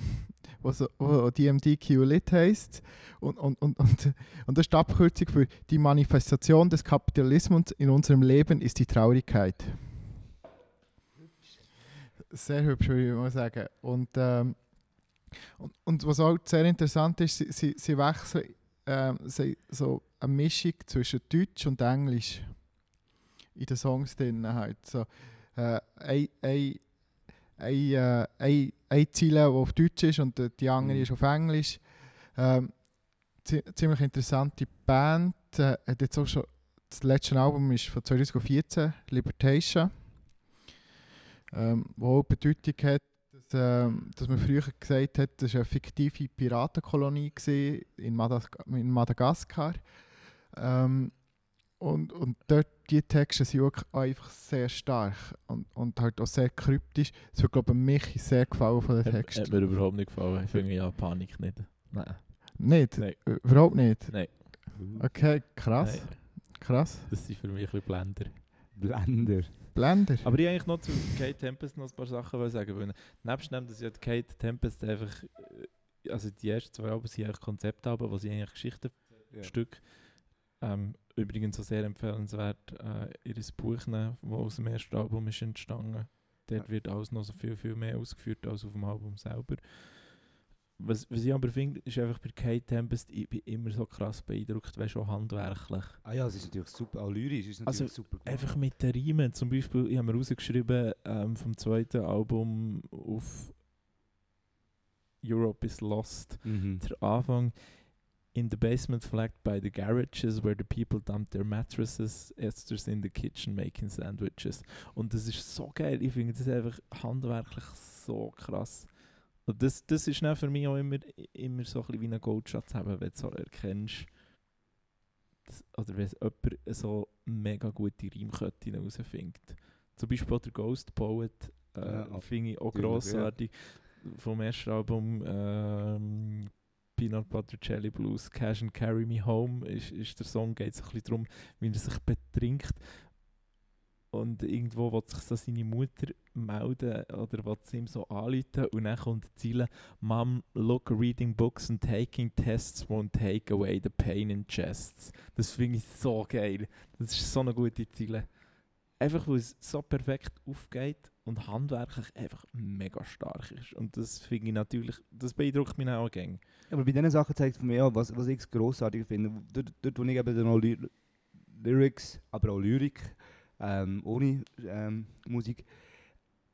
wo, so, DMD Q-Lit heisst. Und, und, und, und, und das ist die Abkürzung für die Manifestation des Kapitalismus in unserem Leben ist die Traurigkeit. Sehr hübsch, würde ich mal sagen. Und, ähm, und, und was auch sehr interessant ist, sie, sie, sie wechseln ähm, so eine Mischung zwischen Deutsch und Englisch in den Songs drin. Halt. So, äh, ein, ein, ein, äh, ein, Ziele, die auf Deutsch ist und die andere Mhm. ist auf Englisch. Ähm, zi- ziemlich interessante Band. Äh, hat jetzt auch schon, das letzte Album ist von 2014, Libertation. Ähm, wo auch Bedeutung hat, dass, ähm, dass man früher gesagt hat, das war eine fiktive Piratenkolonie gewesen in, Madas in Madagaskar. Ähm, und, und dort, die Texte sind auch einfach sehr stark und, und halt auch sehr kryptisch. Es wird, glaube ich, Michi sehr gefallen von den Hat, Texten. hat mir überhaupt nicht gefallen. Ich finde ja Panik nicht. Nein. Nicht? Nein. Äh, Überhaupt nicht? Nein. Okay, krass. Nein. Krass. Das sind für mich ein bisschen Blender. Blender. Blender. Aber ich wollte eigentlich noch zu Kate Tempest noch ein paar Sachen wollen sagen. Weil nebst dem, dass ja die Kate Tempest einfach. äh, Also die ersten zwei Alben sind eigentlich Konzeptalben, wo sie eigentlich Geschichten Ja. Ähm, übrigens auch sehr empfehlenswert, äh, ihr Buch nehmen, das aus dem ersten Album ist entstanden. Dort Ja. wird alles noch so viel, viel mehr ausgeführt als auf dem Album selber. Was, was ich aber finde, ist einfach bei Kate Tempest, ich bin immer so krass beeindruckt, du, auch handwerklich. Ah ja, es ist natürlich super, auch lyrisch ist natürlich Also, super gemacht. Einfach mit den Riemen, zum Beispiel, ich habe mir rausgeschrieben, ähm, vom zweiten Album auf Europe is Lost, Mhm. der Anfang, in the basement flagged by the garages where the people dump their mattresses, Esther's in the kitchen making sandwiches. Und das ist so geil, ich finde das einfach handwerklich so krass. Und das, das ist dann für mich auch immer, immer so ein bisschen wie ein Goldschatz haben, wenn du so erkennst, dass, oder wenn jemand so mega gute Reimketten herausfindet. Zum Beispiel auch der Ghost Poet äh, Ja, finde ich auch natürlich, ja. grossartig. Vom ersten Album ähm, Peanut Butter Jelly Blues, Cash and Carry Me Home ist, ist der Song, geht es ein bisschen darum, wie er sich betrinkt und irgendwo will sich so seine Mutter melden oder will sie ihm so anrufen und dann kommt die Ziele Mom, look, reading books and taking tests won't take away the pain in chests. Das finde ich so geil. Das ist so eine gute Ziele. Einfach weil es so perfekt aufgeht und handwerklich einfach mega stark ist. Und das finde ich natürlich, das beeindruckt mich auch gerne. Aber bei diesen Sachen zeigt es mich auch, was, was ich grossartig finde. Dort, dort wo ich eben Ly Lyrics, aber auch Lyrik, ähm, ohne ähm, Musik,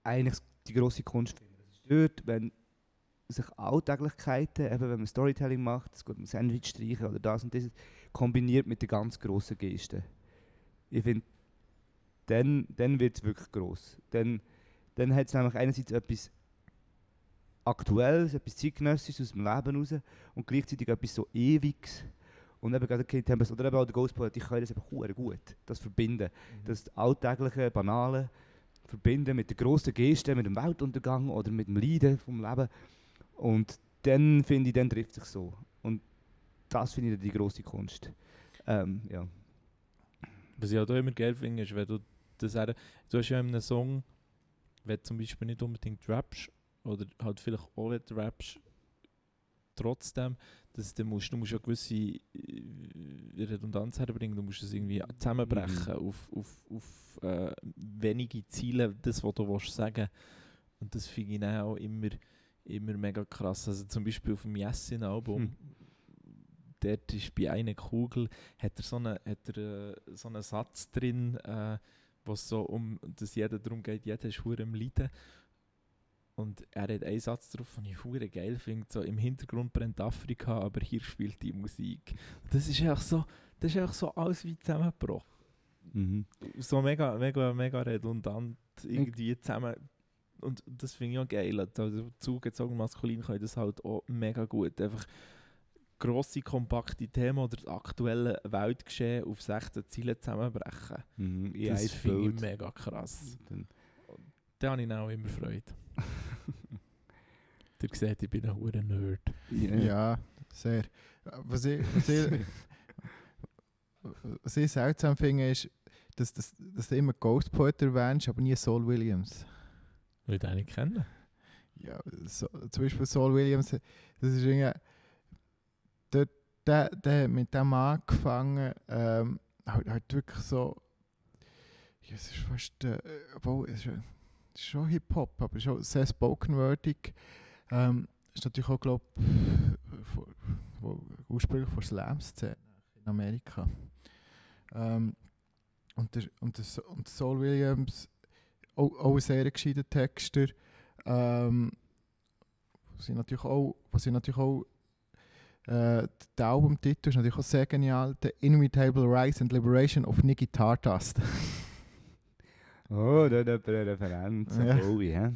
eigentlich die grosse Kunst. Das ist dort, wenn sich Alltäglichkeiten, eben wenn man Storytelling macht, es geht um Sandwich streichen oder das und das, kombiniert mit den ganz grossen Gesten. Ich finde, dann, dann wird es wirklich gross. Dann, dann hat es nämlich einerseits etwas Aktuelles, etwas Zeitgenössisches aus dem Leben raus und gleichzeitig etwas so Ewiges. Und eben gerade Kate Tempest oder eben auch der Ghost Poet, die können das eben gut, das verbinden. Das alltägliche, banale verbinden mit der grossen Geste, mit dem Weltuntergang oder mit dem Leiden vom Leben. Und dann finde ich, dann trifft sich so. Und das finde ich die grosse Kunst. Ähm, ja. Was ich auch immer geil finde, ist, wenn du das eben, du hast ja in einem Song, wenn du zum Beispiel nicht unbedingt rappst, oder halt vielleicht auch wenn du rappst, trotzdem, dass du musst, du musst ja gewisse äh, Redundanz herbringen, du musst es irgendwie zusammenbrechen auf, auf, auf äh, wenige Ziele, das, was du willst sagen Und das finde ich auch immer, immer mega krass. Also zum Beispiel auf dem Jessin-Album, Hm. dort ist bei einer Kugel, hat er so einen, hat er, äh, so einen Satz drin, äh, wo es so um, dass jeder darum geht, jeder ist hure am Leiden. Und er hat einen Satz drauf, den ich hure geil finde, so im Hintergrund brennt Afrika, aber hier spielt die Musik. Das ist einfach so, das ist einfach so alles wie zusammengebrochen. Mhm. So mega, mega, mega redundant irgendwie zusammen. Und das finde ich auch geil. Also zugezogen maskulin kann das halt auch mega gut. Einfach grosse, kompakte Themen oder das aktuelle Weltgeschehen auf 16 Ziele zusammenbrechen. Mhm. Das finde ich mega krass. Dann- Da habe ich auch immer Freude. Ihr seht, ich bin ein hoher Nerd. Ja. Ja, sehr. Was ich, was ich, was ich seltsam finde, ist, dass, dass, dass du immer Ghost Poet erwähnst, aber nie Saul Williams. Will ich den nicht kennen? Ja, so, zum Beispiel Saul Williams, das ist irgendwie. Dort, der, der hat mit dem angefangen, ähm, halt, halt wirklich so. Ja, es ist fast. Äh, obwohl, es ist, es ist schon Hip-Hop, aber schon sehr spoken-wordig. Ähm, ist natürlich auch, glaube ich, ursprünglich von Slam-Szene in Amerika. Ähm, und, der, und, der, und Saul Williams, auch, auch ein sehr gescheiter Texter. Ähm, was ich natürlich auch, was ich natürlich auch äh, der Albumtitel ist natürlich auch sehr genial. The Inimitable Rise and Liberation of Nicky Tartast. Oh, da hat jemand eine Referenz. Ja.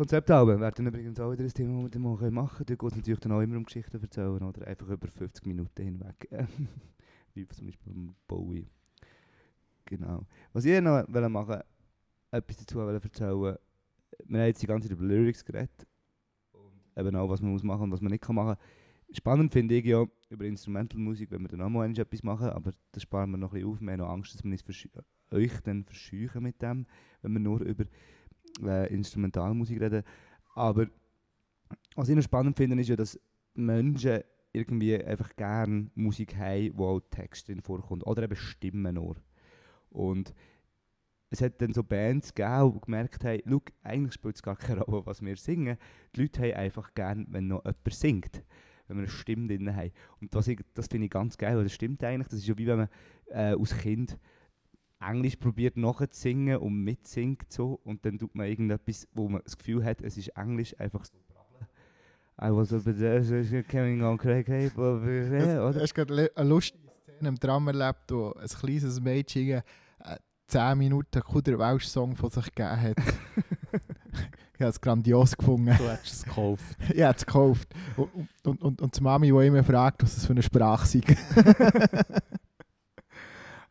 Konzeptalben werden übrigens auch wieder ein Thema, das wir machen können. Da geht es natürlich dann auch immer um Geschichten erzählen oder einfach über 50 Minuten hinweg. Wie zum Beispiel um Bowie. Genau. Was ich noch wollte machen etwas dazu wollte erzählen Wir haben jetzt die ganze Zeit über Lyrics geredet. Und eben auch, was man muss machen und was man nicht kann machen Spannend finde ich ja über Instrumentalmusik, wenn wir dann auch mal etwas machen, aber das sparen wir noch ein bisschen auf. Wir haben noch Angst, dass wir uns euch dann verscheuchen mit dem, wenn wir nur über äh, Instrumentalmusik reden. Aber was ich noch spannend finde, ist ja, dass Menschen irgendwie einfach gerne Musik haben, wo auch Text drin vorkommt. Oder eben Stimmen nur. Und es hat dann so Bands gegeben, die gemerkt haben, eigentlich spielt es gar keine Rolle, was wir singen. Die Leute haben einfach gern, wenn noch jemand singt, wenn wir eine Stimme drin haben. Und das, das finde ich ganz geil, weil das stimmt eigentlich. Das ist ja wie wenn man äh, als Kind Englisch probiert nachzusingen und mitsingt so und dann tut man irgendetwas, wo man das Gefühl hat, es ist Englisch einfach so brabbeln. I was over there, coming on crack, hey, oder? Hast du gerade eine lustige Szene im Tram erlebt, wo ein kleines Mädchen äh, 10 Minuten Kuder Welsh-Song von sich gegeben hat? ich habe es grandios gefunden. Du hättest es gekauft. Ich habe es gekauft. Und, und, und, und die Mami, die immer fragt, was das für eine Sprache sei.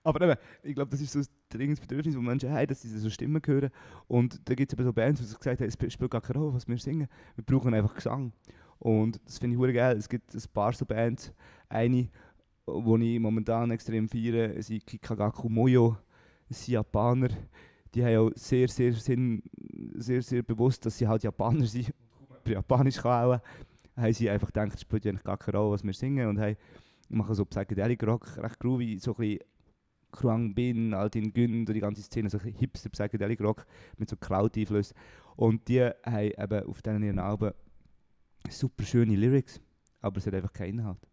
Aber eben, ich glaube, das ist so ein dringendes Bedürfnis, das Menschen haben, dass sie so Stimmen hören. Und da gibt es eben so Bands, die gesagt haben, es sp- spielt gar keine Rolle, was wir singen. Wir brauchen einfach Gesang. Und das finde ich hure geil. Es gibt ein paar so Bands. Eine, die ich momentan extrem feiere, sind Kikagaku Moyo. Das sind Japaner. Die haben auch sehr, sehr, Sinn, sehr, sehr bewusst, dass sie halt Japaner sind. Japanisch kann auch. Haben sie einfach gedacht, es spielt eigentlich gar keine Rolle, was wir singen. Und haben, machen so Psychedelic Rock, recht groovy, so ein bisschen Kruang Bin, Altin Gün, die ganze Szene, so hipster Psychedelic Rock mit so Cloud-Einflüssen. Und die haben eben auf diesen ihren Alben super schöne Lyrics, aber es hat einfach keinen Inhalt.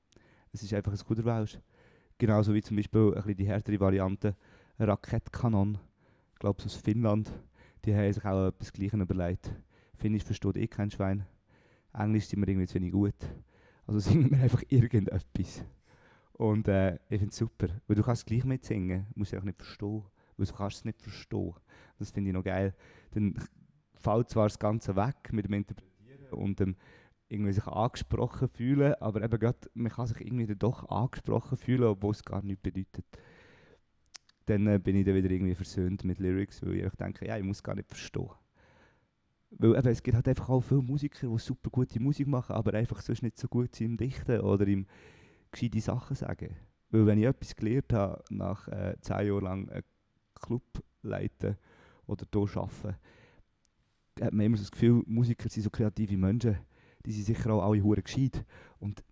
Es ist einfach ein guter Welsch. Genauso wie zum Beispiel ein bisschen die härtere Variante Raketkanon, ich glaube aus Finnland. Die haben sich auch etwas Gleiches überlegt. Finnisch versteht eh kein Schwein. Englisch sind wir irgendwie zu wenig gut. Also singen wir einfach irgendetwas. Und äh, ich finde es super, weil du kannst es gleich mitsingen, musst es auch nicht verstehen, weil du kannst es nicht verstehen. Das finde ich noch geil. Dann fällt zwar das Ganze weg mit dem Interpretieren und dem irgendwie sich angesprochen fühlen, aber eben grad, man kann sich irgendwie dann doch angesprochen fühlen, obwohl es gar nichts bedeutet. Dann äh, bin ich dann wieder irgendwie versöhnt mit Lyrics, weil ich denke, ja, ich muss gar nicht verstehen. Weil eben, es gibt halt einfach auch viele Musiker, die super gute Musik machen, aber einfach sonst nicht so gut sind im Dichten oder im gescheite Sachen sagen. Weil wenn ich etwas gelernt habe, nach äh, zehn Jahren lang einen Club leiten oder hier arbeiten, hat man immer so das Gefühl, Musiker sind so kreative Menschen, die sind sicher auch alle hure gescheit. Und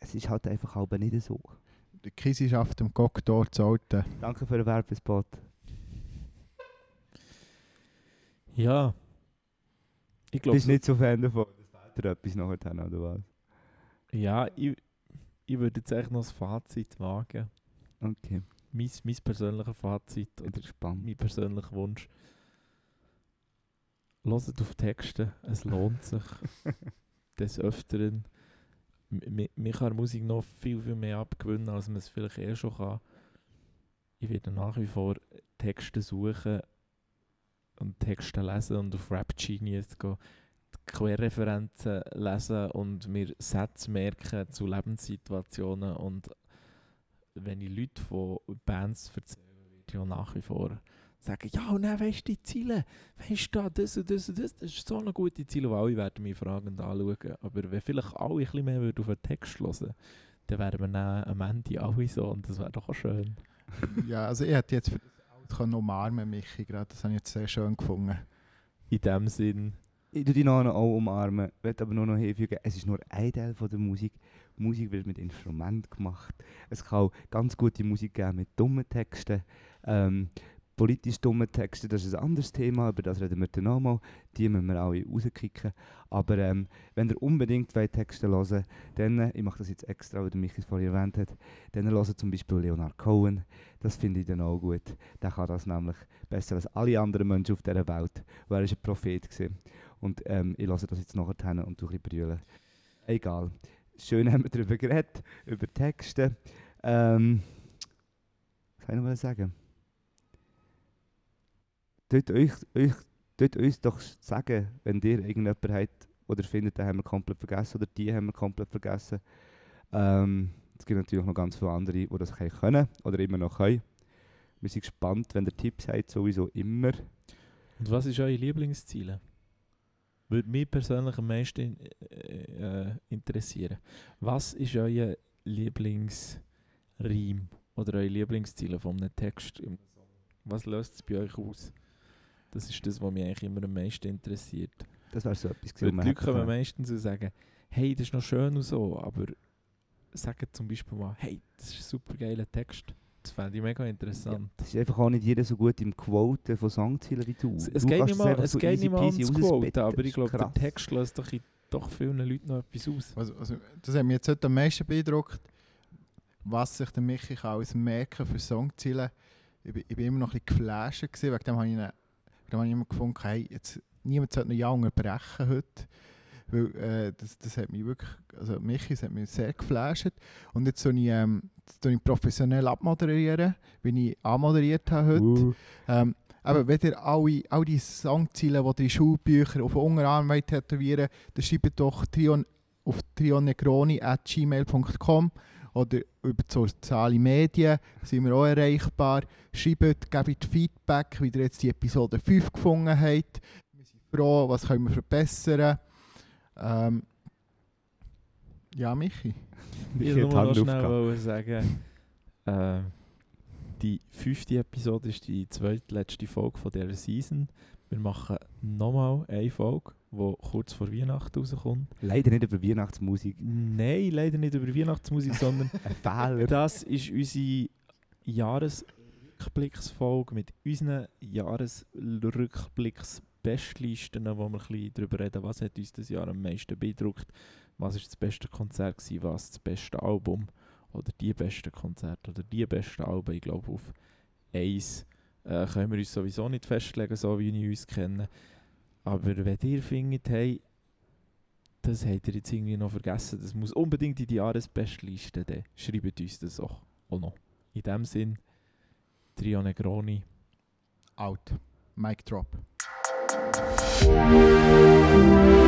es ist halt einfach halb nicht so. Die Kisi schafft im Cocktail zu Alten. Danke für den Werbespot. Ja. Ich Du glaube, bist nicht so Fan davon, dass Väter etwas nachher haben, oder was? ja, ich, ich würde jetzt eigentlich noch das Fazit wagen. Okay, Mein, mein persönliches Fazit oder mein persönlicher Wunsch. Hört auf Texte, es lohnt sich. Des Öfteren. Mir kann Musik noch viel, viel mehr abgewinnen, als man es vielleicht eh schon kann. Ich werde nach wie vor Texte suchen und Texte lesen und auf Rap Genius gehen, Querreferenzen lesen und mir Sätze merken zu Lebenssituationen. Und wenn ich Leute von Bands erzähle, wird ja nach wie vor sagen, ja, und dann weisst du die Ziele, weisst du da, das und das und das, das ist so eine gute Ziele, und alle werden mich fragend anschauen. Aber wenn vielleicht alle ein bisschen mehr auf den Text hören dann wären wir dann am Ende alle so und das wäre doch auch schön. Ja, also ich hätte jetzt für das Alt umarmen, Michi, gerade. Das habe ich jetzt sehr schön gefunden. In dem Sinn, Ich tue die noch auch umarmen, will aber nur noch hinfügen, es ist nur ein Teil von der Musik. Musik wird mit Instrument gemacht. Es kann auch ganz gute Musik geben mit dummen Texten. Ähm, politisch dumme Texte, das ist ein anderes Thema, über das reden wir dann nochmal. Die müssen wir alle rauskicken. Aber ähm, wenn ihr unbedingt wollt Texte hören dann, äh, ich mache das jetzt extra, weil der Michi es vorhin erwähnt hat, dann hört zum Beispiel Leonard Cohen. Das finde ich dann auch gut. Der kann das nämlich besser als alle anderen Menschen auf dieser Welt. Weil er ist ein Prophet gewesen. Und ähm, ich lasse das jetzt nachher hin und tue ein bisschen. Egal. Schön haben wir darüber geredet, über Texte. Ähm, was soll ich noch sagen? Tut euch, euch, tut uns doch sagen, wenn ihr irgendjemanden habt oder findet, den haben wir komplett vergessen oder die haben wir komplett vergessen. Ähm, es gibt natürlich noch ganz viele andere, die das können oder immer noch können. Wir sind gespannt, wenn ihr Tipps habt, sowieso immer. Und was ist eure Lieblingsziele? Würde mich persönlich am meisten äh, äh, interessieren. Was ist euer Lieblingsreim oder eure Lieblingsziele von einem Text? Was löst es bei euch aus? Das ist das, was mich eigentlich immer am meisten interessiert. Das wäre so etwas gewesen, die Leute kommen meistens und sagen, hey, das ist noch schön und so, aber sagen zum Beispiel mal, hey, das ist ein super geiler Text. Das fände ich mega interessant. Es ist einfach auch nicht jeder so gut im Quoten von Songzielen wie du. Es, es du geht nicht mal, es so geht nicht mal ums. Quoten, aber ich glaube, der. Text löst doch doch vielen Leuten noch etwas aus. Also, also, das hat mich jetzt heute am meisten beeindruckt, was sich der Michi alles merken für Songziele. Ich, ich bin immer noch ein bisschen geflasht, gewesen, wegen dem habe ich, ihn- wegen dem habe ich immer gefunden, hey, jetzt, niemand sollte noch ja unterbrechen heute. Weil äh, das, das hat mich wirklich, also Michi, das hat mich sehr geflasht. Und jetzt soll ich, ähm, ich professionell abmoderieren, wie ich anmoderiert habe heute. Uh, Ähm, aber wenn ihr alle, all die Songziele, die ihr in Schulbüchern auf den Unterarm wollt tätowieren dann schreibt doch Trion, auf trionegroni.gmail.com oder über die sozialen Medien sind wir auch erreichbar. Schreibt, gebt Feedback, wie ihr jetzt die Episode 5 gefunden habt. Wir sind froh, was können wir verbessern. Ähm, ja, Michi. ich Ich nur noch schnell sagen, äh, die fünfte Episode ist die zweitletzte Folge von dieser Season. Wir machen nochmal eine Folge, die kurz vor Weihnachten rauskommt. Leider nicht über Weihnachtsmusik. Nein, leider nicht über Weihnachtsmusik, sondern Ein Fehler. das ist unsere Jahresrückblicksfolge mit unseren Jahresrückblicks-Bestlisten, wo wir darüber reden, was hat uns das Jahr am meisten beeindruckt, was ist das beste Konzert gewesen, was das beste Album oder die besten Konzerte oder die besten Alben. Ich glaube, auf eins äh, können wir uns sowieso nicht festlegen, so wie wir uns kennen. Aber wenn ihr findet, hey, das habt ihr jetzt irgendwie noch vergessen, das muss unbedingt in die Jahresbestliste, dann schreibt uns das auch, auch noch. In dem Sinn, Trio Negroni. Out. Mic drop. thank you